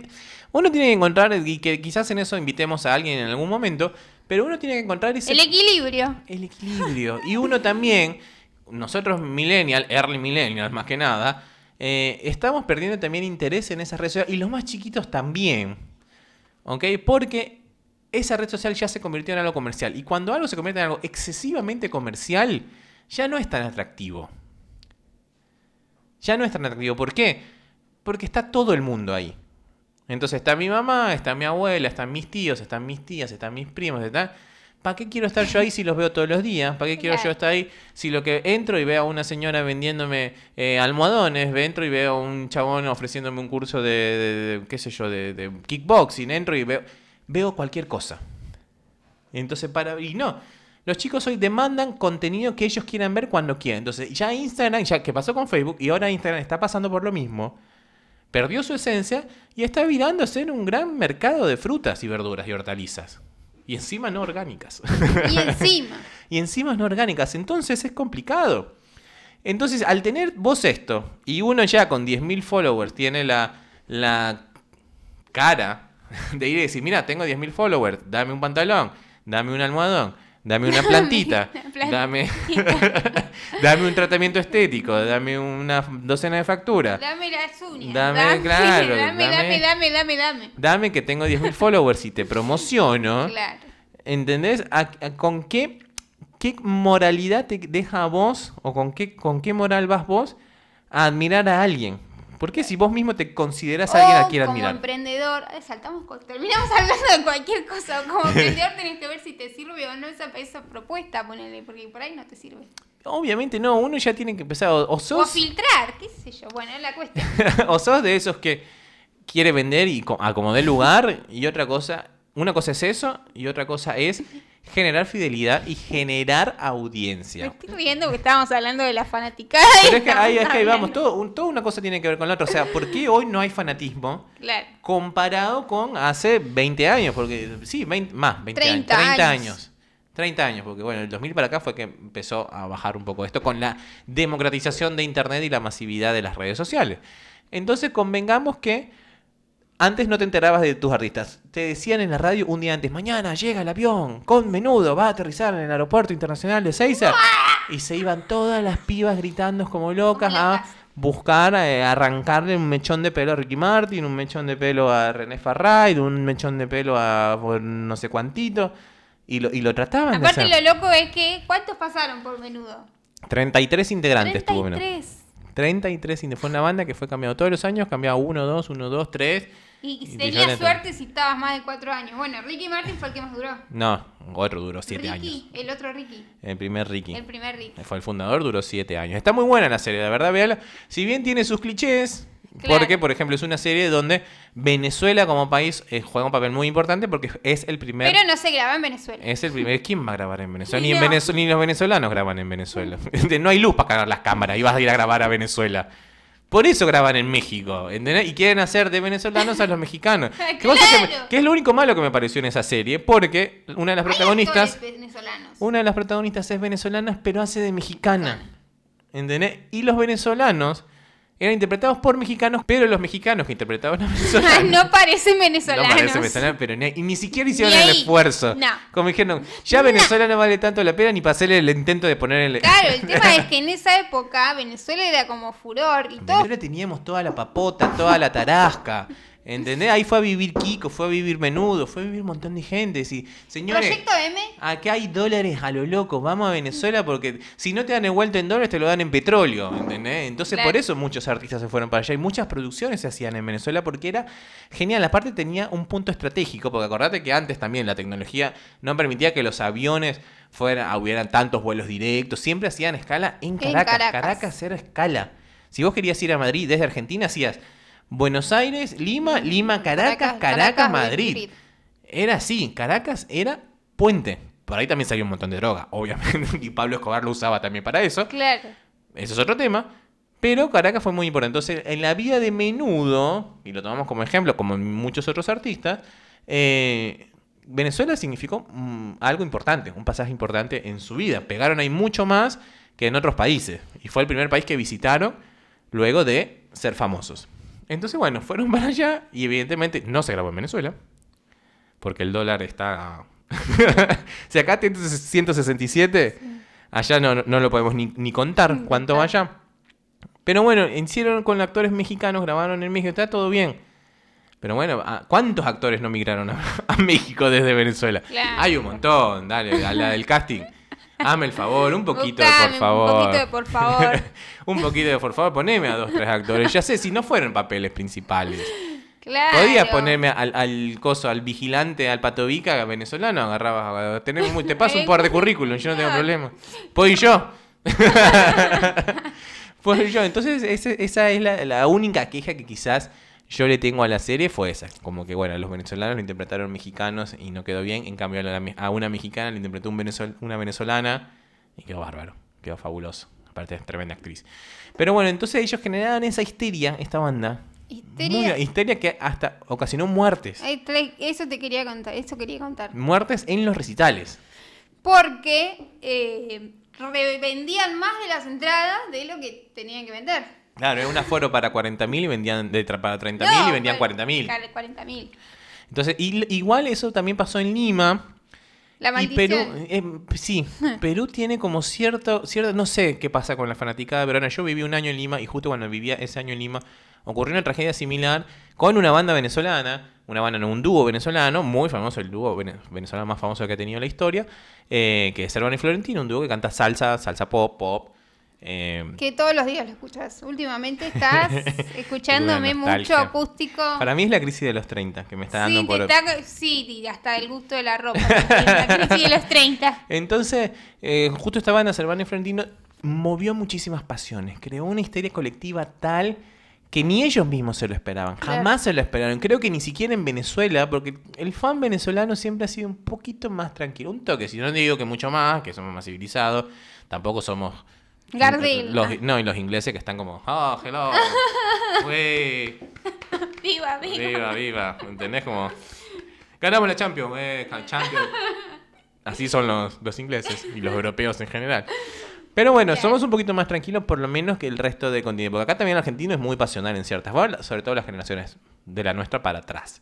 Uno tiene que encontrar, y que quizás en eso invitemos a alguien en algún momento, pero uno tiene que encontrar ese el equilibrio. el equilibrio. Y uno también, nosotros millennial, early millennials más que nada, eh, estamos perdiendo también interés en esa red social y los más chiquitos también. ¿Ok? Porque esa red social ya se convirtió en algo comercial. Y cuando algo se convierte en algo excesivamente comercial, ya no es tan atractivo. Ya no es tan atractivo. ¿Por qué? Porque está todo el mundo ahí. Entonces está mi mamá, está mi abuela, están mis tíos, están mis tías, están mis primos, están... ¿Para qué quiero estar yo ahí si los veo todos los días? ¿Para qué quiero Claro. yo estar ahí si lo que entro y veo a una señora vendiéndome eh, almohadones, entro y veo a un chabón ofreciéndome un curso de, de- de, qué sé yo, de, de kickboxing, entro y veo, veo cualquier cosa. Entonces, para. Y no. Los chicos hoy demandan contenido que ellos quieran ver cuando quieran. Entonces, ya Instagram, ya que pasó con Facebook, y ahora Instagram está pasando por lo mismo, perdió su esencia y está virándose en un gran mercado de frutas y verduras y hortalizas. Y encima no orgánicas. *laughs* Y encima. *laughs* y encima no orgánicas. Entonces es complicado. Entonces, al tener vos esto, y uno ya con 10.000 followers tiene la, la cara de ir y decir, mira, tengo 10.000 followers, dame un pantalón, dame un almohadón, dame una *laughs* plantita, dame, *laughs* dame un tratamiento estético, dame una docena de facturas. Dame las uñas. Dame, *laughs* claro, dame, dame- dame, dame, dame, dame. Dame que tengo 10.000 followers y te promociono. Claro. ¿Entendés? ¿A- a- ¿Con qué, qué moralidad te deja a vos o con qué, con qué moral vas vos a admirar a alguien? ¿Por qué si vos mismo te considerás a alguien a O quien como admirar? emprendedor, ay, saltamos, terminamos *laughs* hablando de cualquier cosa. Como *laughs* emprendedor tenés que ver si te sirve o no esa, esa propuesta, ponele, porque por ahí no te sirve. Obviamente no, uno ya tiene que empezar. O, o O sos, filtrar, qué sé yo. Bueno, es la cuestión. *laughs* o sos de esos que quiere vender y co- acomodar lugar y otra cosa, una cosa es eso y otra cosa es generar fidelidad y generar Me audiencia. estoy riendo porque estábamos hablando de la fanaticada. Pero es que ahí, es que ahí vamos, todo, un- toda una cosa tiene que ver con la otra. O sea, ¿por qué hoy no hay fanatismo? Claro. comparado con hace 20 años, porque sí, 20 más, 20 30 años, 30 años. años. 30 años, porque bueno, el 2000 para acá fue que empezó a bajar un poco esto con la democratización de Internet y la masividad de las redes sociales. Entonces convengamos que antes no te enterabas de tus artistas. Te decían en la radio un día antes, mañana llega el avión con menudo, va a aterrizar en el aeropuerto internacional de Seiza. Y se iban todas las pibas gritando como locas a buscar, eh, arrancarle un mechón de pelo a Ricky Martin, un mechón de pelo a René Farray, un mechón de pelo a no sé cuantito. Y lo, y lo trataban de Aparte hacer. lo loco es que, ¿cuántos pasaron por menudo? 33 integrantes tuvo menos. 33. 33 inte- Fue una banda que fue cambiando todos los años, cambiaba 1, 2, 1, 2, 3. Y, de- suerte si estabas más de cuatro años. Bueno, Ricky Martin fue el que más duró. No, otro duró 7 Ricky, años. el otro Ricky. El primer Ricky. El primer Ricky. Fue el fundador, duró 7 años. Está muy buena la serie, la verdad, véala. Si bien tiene sus clichés, Claro. porque, por ejemplo, es una serie donde Venezuela como país eh, juega un papel muy importante porque es el primer... Pero no se graba en Venezuela. Es el primer. ¿Quién va a grabar en Venezuela? Ni, en los venezolanos graban en Venezuela. *laughs* no hay luz para cargar las cámaras y vas a ir a grabar a Venezuela. Por eso graban en México. ¿entendés? Y quieren hacer de venezolanos a los mexicanos. *laughs* ¿Qué pasa que, me- Claro. que es lo único malo que me pareció en esa serie. Porque una de las protagonistas. Una de las protagonistas es venezolana, pero hace de mexicana. ¿Entendés? Y los venezolanos eran interpretados por mexicanos, pero los mexicanos que interpretaban a venezolanos. *laughs* no parecen venezolanos. No parece venezolano, pero ni, y ni siquiera hicieron Ni el esfuerzo. No. Como dijeron, ya Venezuela no vale tanto la pena ni para hacer el intento de poner el. Claro, el tema es que en *laughs* esa época Venezuela era como furor y En todo. Venezuela teníamos toda la papota, toda la tarasca. ¿Entendés? Ahí fue a vivir Kiko, fue a vivir Menudo, fue a vivir un montón de gente. Y, señores, Proyecto M. Acá hay dólares a lo loco, vamos a Venezuela porque si no te dan el vuelto en dólares te lo dan en petróleo, ¿entendés? Entonces Claro. por eso muchos artistas se fueron para allá y muchas producciones se hacían en Venezuela porque era genial. Aparte tenía un punto estratégico, porque acordate que antes también la tecnología no permitía que los aviones fueran, hubieran tantos vuelos directos, siempre hacían escala en En Caracas. Caracas. Caracas era escala. Si vos querías ir a Madrid desde Argentina hacías Buenos Aires, Lima, Lima, Caracas, Caracas, Madrid. Era así, Caracas era puente. Por ahí también salió un montón de droga, *laughs* obviamente, y Pablo Escobar lo usaba también para eso. Claro. Eso es otro tema. Pero Caracas fue muy importante. Entonces, en la vida de menudo, y lo tomamos como ejemplo, como en muchos otros artistas, eh, Venezuela significó mm, algo importante, un pasaje importante en su vida. Pegaron ahí mucho más que en otros países. Y fue el primer país que visitaron luego de ser famosos. Entonces, bueno, fueron *laughs* para allá y evidentemente no se grabó en Venezuela. Porque el dólar está... *laughs* si acá tiene 167, allá no, no lo podemos ni, ni contar cuánto contar. vaya. Pero bueno, hicieron con actores mexicanos, grabaron en México, está todo bien. Pero bueno, ¿a- ¿cuántos actores no migraron a, *laughs* a México desde Venezuela? Claro. Hay un montón, dale, a la del casting. Hazme el favor, un poquito de por favor. Un poquito de por favor. *laughs* un poquito de por favor, poneme a dos, tres actores. Ya sé, si no fueron papeles principales. Claro. Podías ponerme al, al coso, al vigilante, al patovica venezolano, agarrabas, tenés muy- te paso un par de currículum, yo no tengo problema. Puedo ir yo. *laughs* Puedo ir yo. Entonces, esa es la, la única queja que quizás yo le tengo a la serie, fue esa. Como que, bueno, los venezolanos lo interpretaron mexicanos y no quedó bien. En cambio, a, una mexicana le interpretó un venezol- una venezolana y quedó bárbaro, quedó fabuloso. Aparte, es tremenda actriz. Pero bueno, entonces ellos generaban esa histeria, esta banda. Histeria. Muy- histeria que hasta ocasionó muertes. Eso te quería contar, eso quería contar. Muertes en los recitales. Porque eh, revendían más de las entradas de lo que tenían que vender. Claro, era un aforo para 40.000 y vendían de, para 30.000 y vendían 40.000. 40.000. Entonces, y- igual eso también pasó en Lima. La Y Perú, maldición. eh, sí, *laughs* Perú tiene como cierto, cierto, no sé qué pasa con la fanaticada peruana. Yo viví un año en Lima y justo cuando vivía ese año en Lima ocurrió una tragedia similar con una banda venezolana, una banda, no, un dúo venezolano, muy famoso, el dúo vene- venezolano más famoso que ha tenido la historia, eh, que es Servano y Florentino, un dúo que canta salsa, salsa pop, pop. Eh, Que todos los días lo escuchas. Últimamente estás *laughs* escuchándome mucho acústico. para mí es la crisis de los 30 que me está dando por... está- sí, hasta el gusto de la ropa. *laughs* la crisis de los 30. Entonces, eh, justo esta banda, Servano y Florentino, movió muchísimas pasiones, creó una histeria colectiva tal que ni ellos mismos se lo esperaban, Claro. jamás se lo esperaron. Creo que ni siquiera en Venezuela, porque el fan venezolano siempre ha sido un poquito más tranquilo, un toque, si no digo que mucho más, que somos más civilizados, tampoco somos... Gardel. Los- no, y los ingleses que están como, oh, hello, *laughs* wey, Viva, viva. viva, viva, ¿entendés? Como, ganamos la Champions, eh, Champions. Así son los, los ingleses y los europeos en general. Pero bueno, Bien. somos un poquito más tranquilos por lo menos que el resto del continente. Porque acá también el argentino es muy pasional en ciertas formas, sobre todo las generaciones de la nuestra para atrás.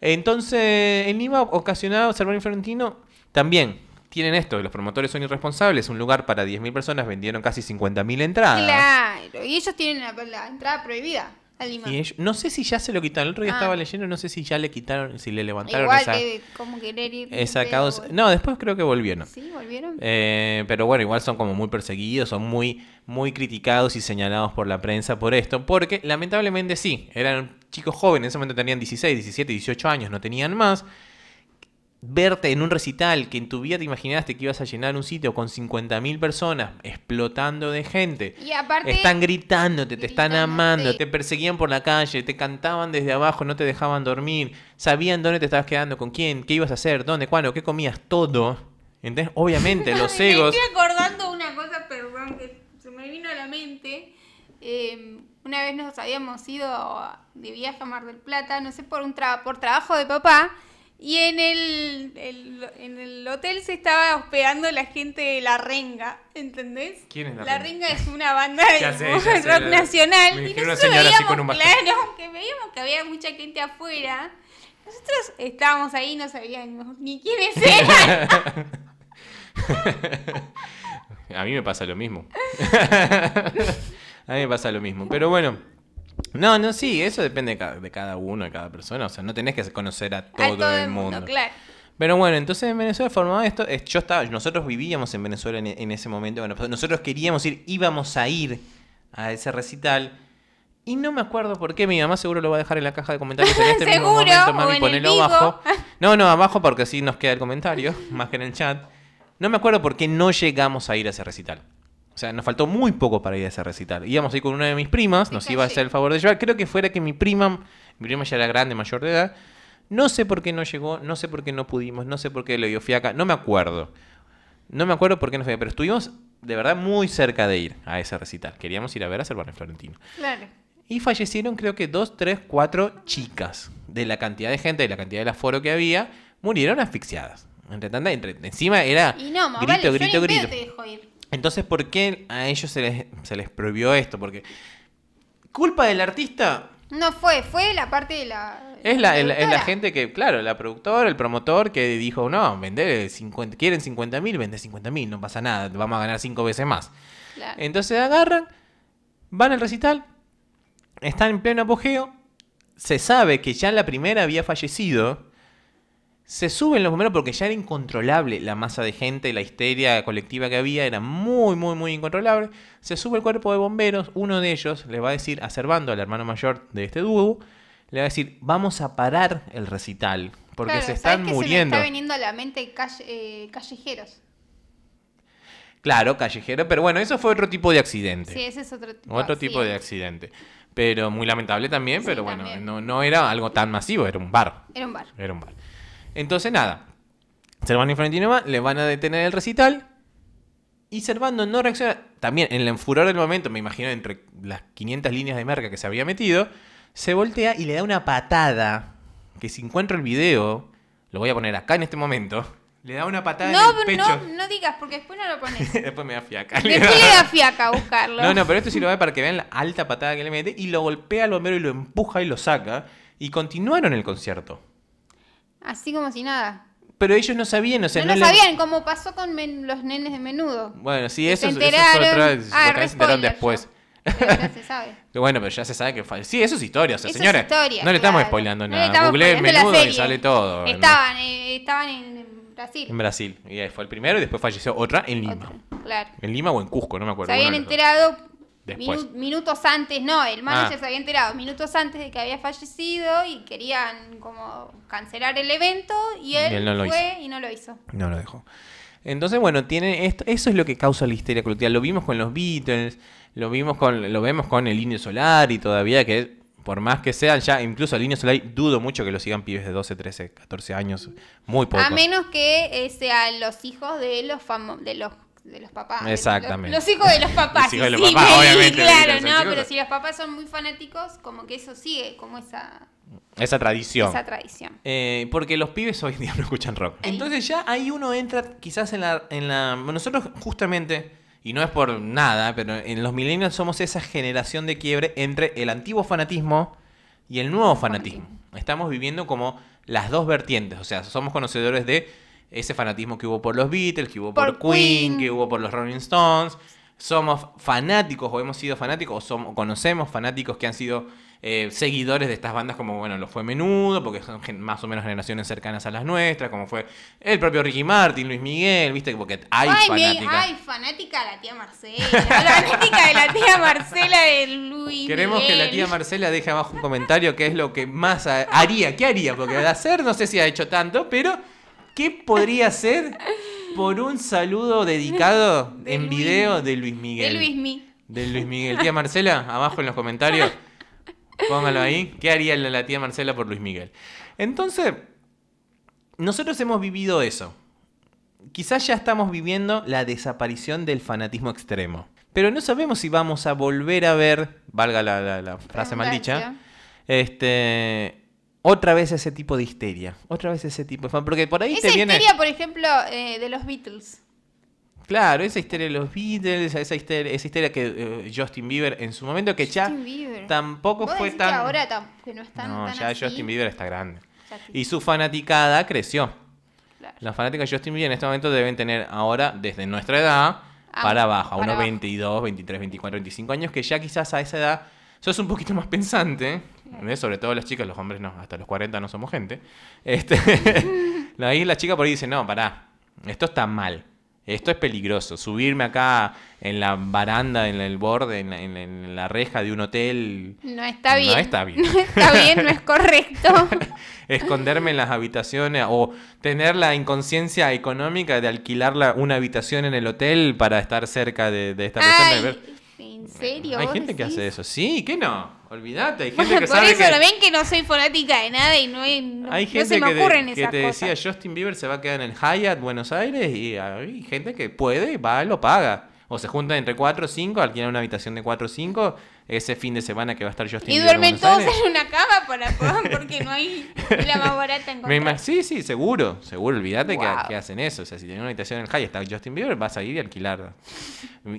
Entonces, en Lima, ocasionado, Servano y Florentino también tienen esto, los promotores son irresponsables, un lugar para 10.000 personas vendieron casi 50.000 entradas. Claro, y ellos tienen la, la entrada prohibida al. Y ellos- no sé si ya se lo quitaron, el otro día Ah. estaba leyendo, no sé si ya le quitaron, si le levantaron Igual esa, que como querer ir. esa causa. No, después creo que volvieron. Sí, volvieron. Eh, pero bueno, igual son como muy perseguidos, son muy, muy criticados y señalados por la prensa por esto, porque lamentablemente sí, eran chicos jóvenes, en ese momento tenían 16, 17, 18 años, no tenían más. Verte en un recital que en tu vida te imaginaste que ibas a llenar un sitio con 50.000 personas explotando de gente. Y aparte. Están gritándote, te están amando, te perseguían por la calle, te cantaban desde abajo, no te dejaban dormir, sabían dónde te estabas quedando, con quién, qué ibas a hacer, dónde, cuándo, qué comías, todo. ¿Entendés? Obviamente, los *laughs* Me egos. estoy acordando una cosa, perdón, que se me vino a la mente. Eh, una vez nos habíamos ido de viaje a Mar del Plata, no sé, por un tra- por trabajo de papá. Y en el, el- en el hotel se estaba hospedando la gente de La Renga, ¿entendés? ¿Quién es La La Renga? Renga es una banda *laughs* de sé, rock sé, la- nacional. y nosotros veíamos, claro, que veíamos que había mucha gente afuera. Nosotros estábamos ahí, no sabíamos ni quiénes *laughs* eran. A mí me pasa lo mismo. *laughs* A mí me pasa lo mismo. Pero bueno. No, no, sí, eso depende de cada, de cada uno, de cada persona. O sea, no tenés que conocer a todo, a todo el mundo. claro. Pero bueno, entonces en Venezuela formaba esto. es- Yo estaba, nosotros vivíamos en Venezuela en, en ese momento. Bueno, pues nosotros queríamos ir, íbamos a ir a ese recital. Y no me acuerdo por qué. Mi mamá seguro lo va a dejar en la caja de comentarios en este *laughs* mismo momento. Mami, ponelo abajo. *laughs* No, no, abajo porque así nos queda el comentario, *laughs* más que en el chat. No me acuerdo por qué no llegamos a ir a ese recital. O sea, nos faltó muy poco para ir a ese recital. Íbamos a ir con una de mis primas, nos iba a hacer el favor de llevar. Creo que fuera que mi prima, mi prima ya era grande, mayor de edad. No sé por qué no llegó, no sé por qué no pudimos, no sé por qué le dio fiaca, no me acuerdo. No me acuerdo por qué no fue, pero estuvimos de verdad muy cerca de ir a ese recital. Queríamos ir a ver a Cervantes Florentino. Claro. Y fallecieron creo que dos, tres, cuatro chicas. De la cantidad de gente, de la cantidad del aforo que había, murieron asfixiadas. Entre tanta, entre, encima era Y no, grito, vale, grito, grito. te dejo ir. Entonces, ¿por qué a ellos se les, se les prohibió esto? Porque culpa del artista No fue, fue la parte de la. es la, es la- es la productora. gente que, claro, la productora, el promotor que dijo, no, vender 50, quieren 50 mil, vende 50 mil, no pasa nada, vamos a ganar cinco veces más. Claro. Entonces agarran, van al recital, están en pleno apogeo, se sabe que ya en la primera había fallecido, se suben los bomberos porque ya era incontrolable la masa de gente, la histeria colectiva que había, era muy, muy, muy incontrolable. Se sube el cuerpo de bomberos, uno de ellos le va a decir a Servando, al hermano mayor de este dúo, le va a decir, vamos a parar el recital, porque Claro, se ¿sabes están Se me muriendo. está viniendo a la mente calle- eh, callejeros. Claro, callejero, pero bueno, eso fue otro tipo de accidente. Sí, ese es otro tipo Otro de tipo de accidente. accidente. Pero muy lamentable también, Sí, pero bueno, también. no, no era algo tan masivo, era un bar. Era un bar. Era un bar. Entonces, nada. Servando y Florentino va, le van a detener el recital. Y Servando no reacciona. También, en el furor del momento, me imagino, entre las 500 líneas de marca que se había metido, se voltea y le da una patada. Que si encuentro el video, lo voy a poner acá en este momento. Le da una patada No, en el no, pecho. no digas, porque después no lo pones. *laughs* Después me da fiaca. Después *laughs* le da fiaca a buscarlo. No, no, pero esto sí lo ve para que vean la alta patada que le mete y lo golpea al bombero y lo empuja y lo saca. Y continuaron el concierto. Así como si nada. Pero ellos no sabían, o sea, no no le- sabían, como pasó con men- los nenes de menudo. Bueno, sí, eso, se eso fue enteraron. Ah, se enteraron después. Pero ya se sabe. *laughs* Bueno, pero ya se sabe que fue. Sí, eso es historia, o sea, Eso es señores. historia, no le estamos claro. spoileando No nada. la menudo y sale todo. ¿no? Estaban, eh, estaban en, en Brasil. En Brasil. Y ahí fue el primero y después falleció otra en Lima. Claro. En Lima o en Cusco, no me acuerdo. Se habían enterado Después. minu- minutos antes, no, el manager Ah. se había enterado minutos antes de que había fallecido y querían como cancelar el evento y él, Y él no lo fue y no lo hizo. No lo dejó. Entonces, bueno, tiene esto, eso es lo que causa la histeria colectiva. Lo vimos con los Beatles, lo vimos con, lo vemos con el Indio Solar y todavía que por más que sean ya, incluso el Indio Solar dudo mucho que lo sigan pibes de 12, 13, 14 años, muy pocos. A menos que eh, sean los hijos de los de los de los papás. Exactamente. Los, los hijos de los papás. Los hijos de los sí, papás, *laughs* obviamente, Claro, no, chicos. pero si los papás son muy fanáticos, como que eso sigue, como esa, Esa tradición. esa tradición. Eh, porque los pibes hoy en día *laughs* no escuchan rock. Entonces ya ahí uno entra quizás en la, en la... Nosotros justamente, y no es por nada, pero en los millennials somos esa generación de quiebre entre el antiguo fanatismo y el nuevo fanatismo. Estamos viviendo como las dos vertientes, o sea, somos conocedores de ese fanatismo que hubo por los Beatles, que hubo por, Por Queen, Queen. que hubo por los Rolling Stones. Somos fanáticos o hemos sido fanáticos o somos, conocemos fanáticos que han sido eh, seguidores de estas bandas como, bueno, lo fue Menudo, porque son más o menos generaciones cercanas a las nuestras, como fue el propio Ricky Martin, Luis Miguel, viste, porque hay ay, fanáticas. ay, fanática de la tía Marcela. fanática de la tía Marcela de Luis Queremos que la tía Marcela deje abajo un comentario qué es lo que más ha- haría, qué haría, porque de hacer no sé si ha hecho tanto, pero ¿qué podría hacer por un saludo dedicado *laughs* De en Luis- video de Luis Miguel? De Luis Mi. De Luis Miguel. Tía Marcela, abajo en los comentarios. Póngalo ahí. ¿Qué haría la, la tía Marcela por Luis Miguel? Entonces, nosotros hemos vivido eso. Quizás ya estamos viviendo la desaparición del fanatismo extremo. Pero no sabemos si vamos a volver a ver, valga la, la- la frase maldicha, este, otra vez ese tipo de histeria. Otra vez ese tipo de fan. Porque por ahí Esa te viene... histeria, por ejemplo, eh, de los Beatles. Claro, esa histeria de los Beatles, esa histeria, esa histeria que eh, Justin Bieber en su momento, que ya Justin Bieber. tampoco ¿Vos fue tan... que ahora tam- que no están no, tan ya así? Justin Bieber está grande. Y su fanaticada creció. claro. Las fanáticas de Justin Bieber en este momento deben tener ahora, desde nuestra edad, Ah, para abajo, a unos abajo. 22, 23, 24, 25 años, que ya quizás a esa edad sos un poquito más pensante, ¿eh? sobre todo las chicas, los hombres no, hasta los 40 no somos gente. Este, *laughs* ahí la chica por ahí dice, no, pará, esto está mal, esto es peligroso, subirme acá en la baranda, en el borde, en la, en la- en la reja de un hotel, No está No bien. está bien. *laughs* No está bien, no es correcto. *laughs* esconderme en las habitaciones o tener la inconsciencia económica de alquilar la- una habitación en el hotel para estar cerca de, de esta persona. y ver- Ay, ¿en serio? Hay gente que decís? hace eso. Sí, que no. Olvídate. Hay *laughs* gente Bueno, que por sabe eso que... lo ven que no soy fanática de nada y no, no, Hay no gente se me que, de- ocurren que esas te cosas. decía Justin Bieber se va a quedar en el Hyatt, Buenos Aires, y hay gente que puede, va, lo paga. O se juntan entre 4 o 5, alquilan una habitación de 4 o 5, ese fin de semana que va a estar Justin y Bieber en duermen todos en una cama para *laughs* porque no hay la más barata en sí, sí, seguro, seguro, olvídate que, Wow. que hacen eso. O sea, si tienen una habitación en el Hyatt está Justin Bieber, vas a ir y alquilar.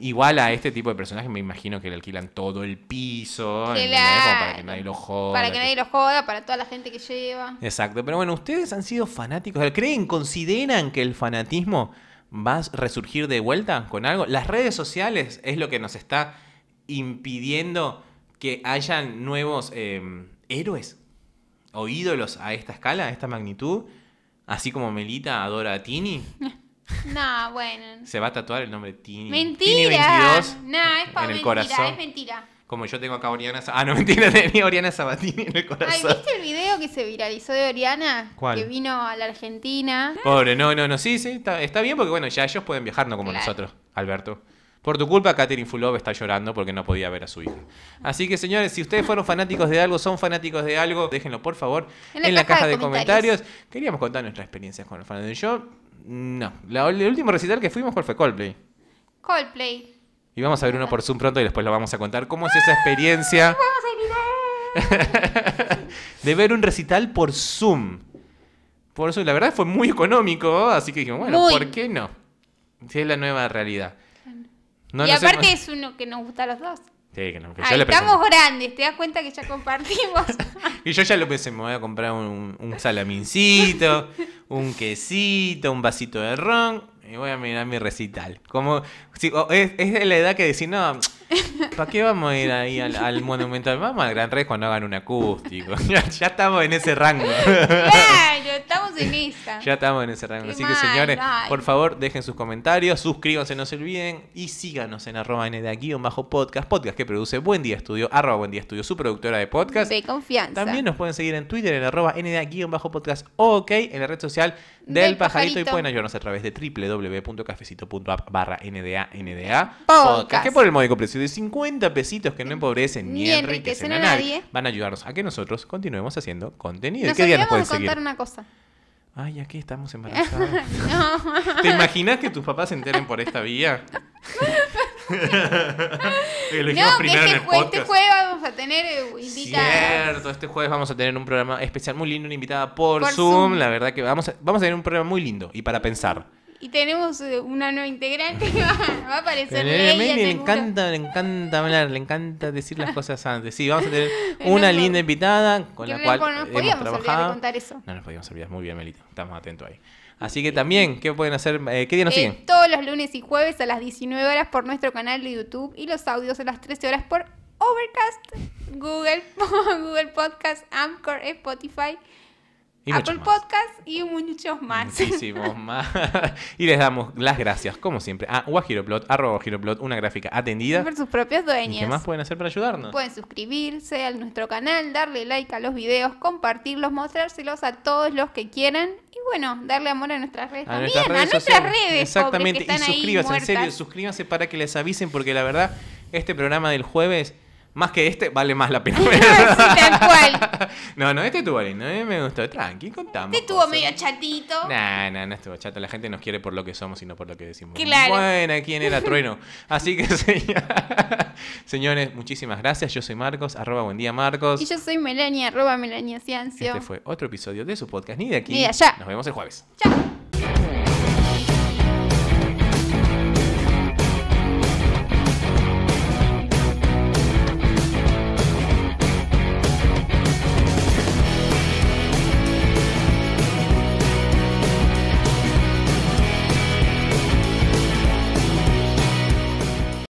Igual a este tipo de personajes me imagino que le alquilan todo el piso, para que nadie lo joda. Para que nadie lo joda, para toda la gente que lleva. Exacto, pero bueno, ustedes han sido fanáticos, ¿creen, consideran que el fanatismo va a resurgir de vuelta con algo? Las redes sociales es lo que nos está impidiendo que hayan nuevos eh, héroes o ídolos a esta escala, a esta magnitud, así como Melita adora a Tini. *laughs* No, bueno. Se va a tatuar el nombre Tini. Tini Mentira. 22 No, es para en el mentira, corazón. es mentira. Como yo tengo acá a Oriana Ah, no, *laughs* mentira, tenía Oriana Sabatini en el Ay, corazón. ¿viste el video que se viralizó de Oriana? ¿Cuál? Que vino a la Argentina. Pobre, no, no, no, sí, sí, está, está bien porque bueno, ya ellos pueden viajar, no como Claro. nosotros, Alberto. Por tu culpa, Catherine Fulov está llorando porque no podía ver a su hija. Así que, señores, si ustedes fueron fanáticos de algo, son fanáticos de algo, déjenlo por favor en la, caja, de, comentarios. Queríamos contar nuestras experiencias con los de yo. No, la- el último recital que fuimos ¿cuál fue Coldplay. Coldplay. Y vamos a ver uno por Zoom pronto y después lo vamos a contar. ¿Cómo es esa experiencia *laughs* de ver un recital por Zoom? Por Zoom, la verdad fue muy económico, así que dijimos, bueno, Muy. ¿por qué no? Si es la nueva realidad. No y aparte es uno que nos gusta a los dos. Sí, que no, que Ay, estamos grandes, ¿te das cuenta que ya compartimos? *laughs* Y yo ya lo pensé, me voy a comprar un, un salamincito, un quesito, un vasito de ron y voy a mirar mi recital. Como, es, es de la edad que decir, no, ¿para qué vamos a ir ahí al, al Monumental? Vamos al Gran Rex cuando hagan un acústico. *laughs* ya, ya estamos en ese rango. claro, estamos en esa. ya estamos en ese rango. Qué Así que señores, ay. por favor, dejen sus comentarios, suscríbanse, no se olviden y síganos en arroba bajo podcast, podcast que produce Buen Día Estudio, arroba Buen Día Estudio, su productora de podcast. De confianza. También nos pueden seguir en Twitter en arroba NDA-podcast OK, en la red social del, Del pajarito. y pajarito. pueden ayudarnos a través de www.cafecito.app barra NDA, NDA Podcast. Que por el módico precio de 50 pesitos que no empobrecen ni, Ni enriquecen enriquecen a a nadie, van a ayudarnos a que nosotros continuemos haciendo contenido. ¿Y Nos qué día nos pueden de contar seguir? una cosa. Ay, aquí estamos *laughs* embarazados. No. ¿Te imaginas que tus papás se enteren por esta vía? *laughs* Que lo No, que primero en este, el jue- este jueves vamos a tener eh, invitadas. Cierto, este jueves vamos a tener un programa especial muy lindo, una invitada por, Por Zoom. Zoom. La verdad que vamos a, vamos a tener un programa muy lindo y para pensar. Y tenemos eh, una nueva integrante que *laughs* va, va a aparecer Pero a Leia, le encanta, le encanta hablar, le encanta decir las cosas antes. Sí, vamos a tener *laughs* No, una no. linda invitada con la no cual nos hemos podíamos olvidar de trabajado. contar eso. No nos podíamos olvidar, muy bien, Melita. Estamos atentos ahí. Así que también, ¿qué pueden hacer? Eh, ¿Qué día nos Eh, siguen? todos los lunes y jueves a las 19 horas por nuestro canal de YouTube y los audios a las 13 horas por Overcast, Google, *laughs* Google Podcast, Anchor, Spotify, Y Apple más. Podcast y muchos más. Muchísimos *laughs* más. y les damos las gracias, como siempre, a Guajiroplot, arroba Guajiroplot, una gráfica atendida. por sus propios ¿Y dueños. ¿Qué más pueden hacer para ayudarnos? Pueden suscribirse a nuestro canal, darle like a los videos, compartirlos, mostrárselos a todos los que quieran y bueno, darle amor a nuestras redes a también, nuestras redes a nuestras redes. Exactamente, pobres, que y están suscríbanse, en serio, suscríbanse para que les avisen, porque la verdad, este programa del jueves, más que este, vale más la pena. *laughs* Sí, tal cual. *laughs* No, no, este estuvo lindo, eh, me gustó. Tranqui, contamos. Este estuvo cosas. medio chatito. Nah, nah, no estuvo chato. La gente nos quiere por lo que somos y no por lo que decimos. Claro. Bueno, ¿quién era Trueno? *laughs* Así que, señor- señores, muchísimas gracias. Yo soy Marcos, arroba buen día Marcos. Y yo soy Melania, arroba Melania Ciancio. Este fue otro episodio de su podcast, ni de aquí. Ni de allá. Nos vemos el jueves. Chao.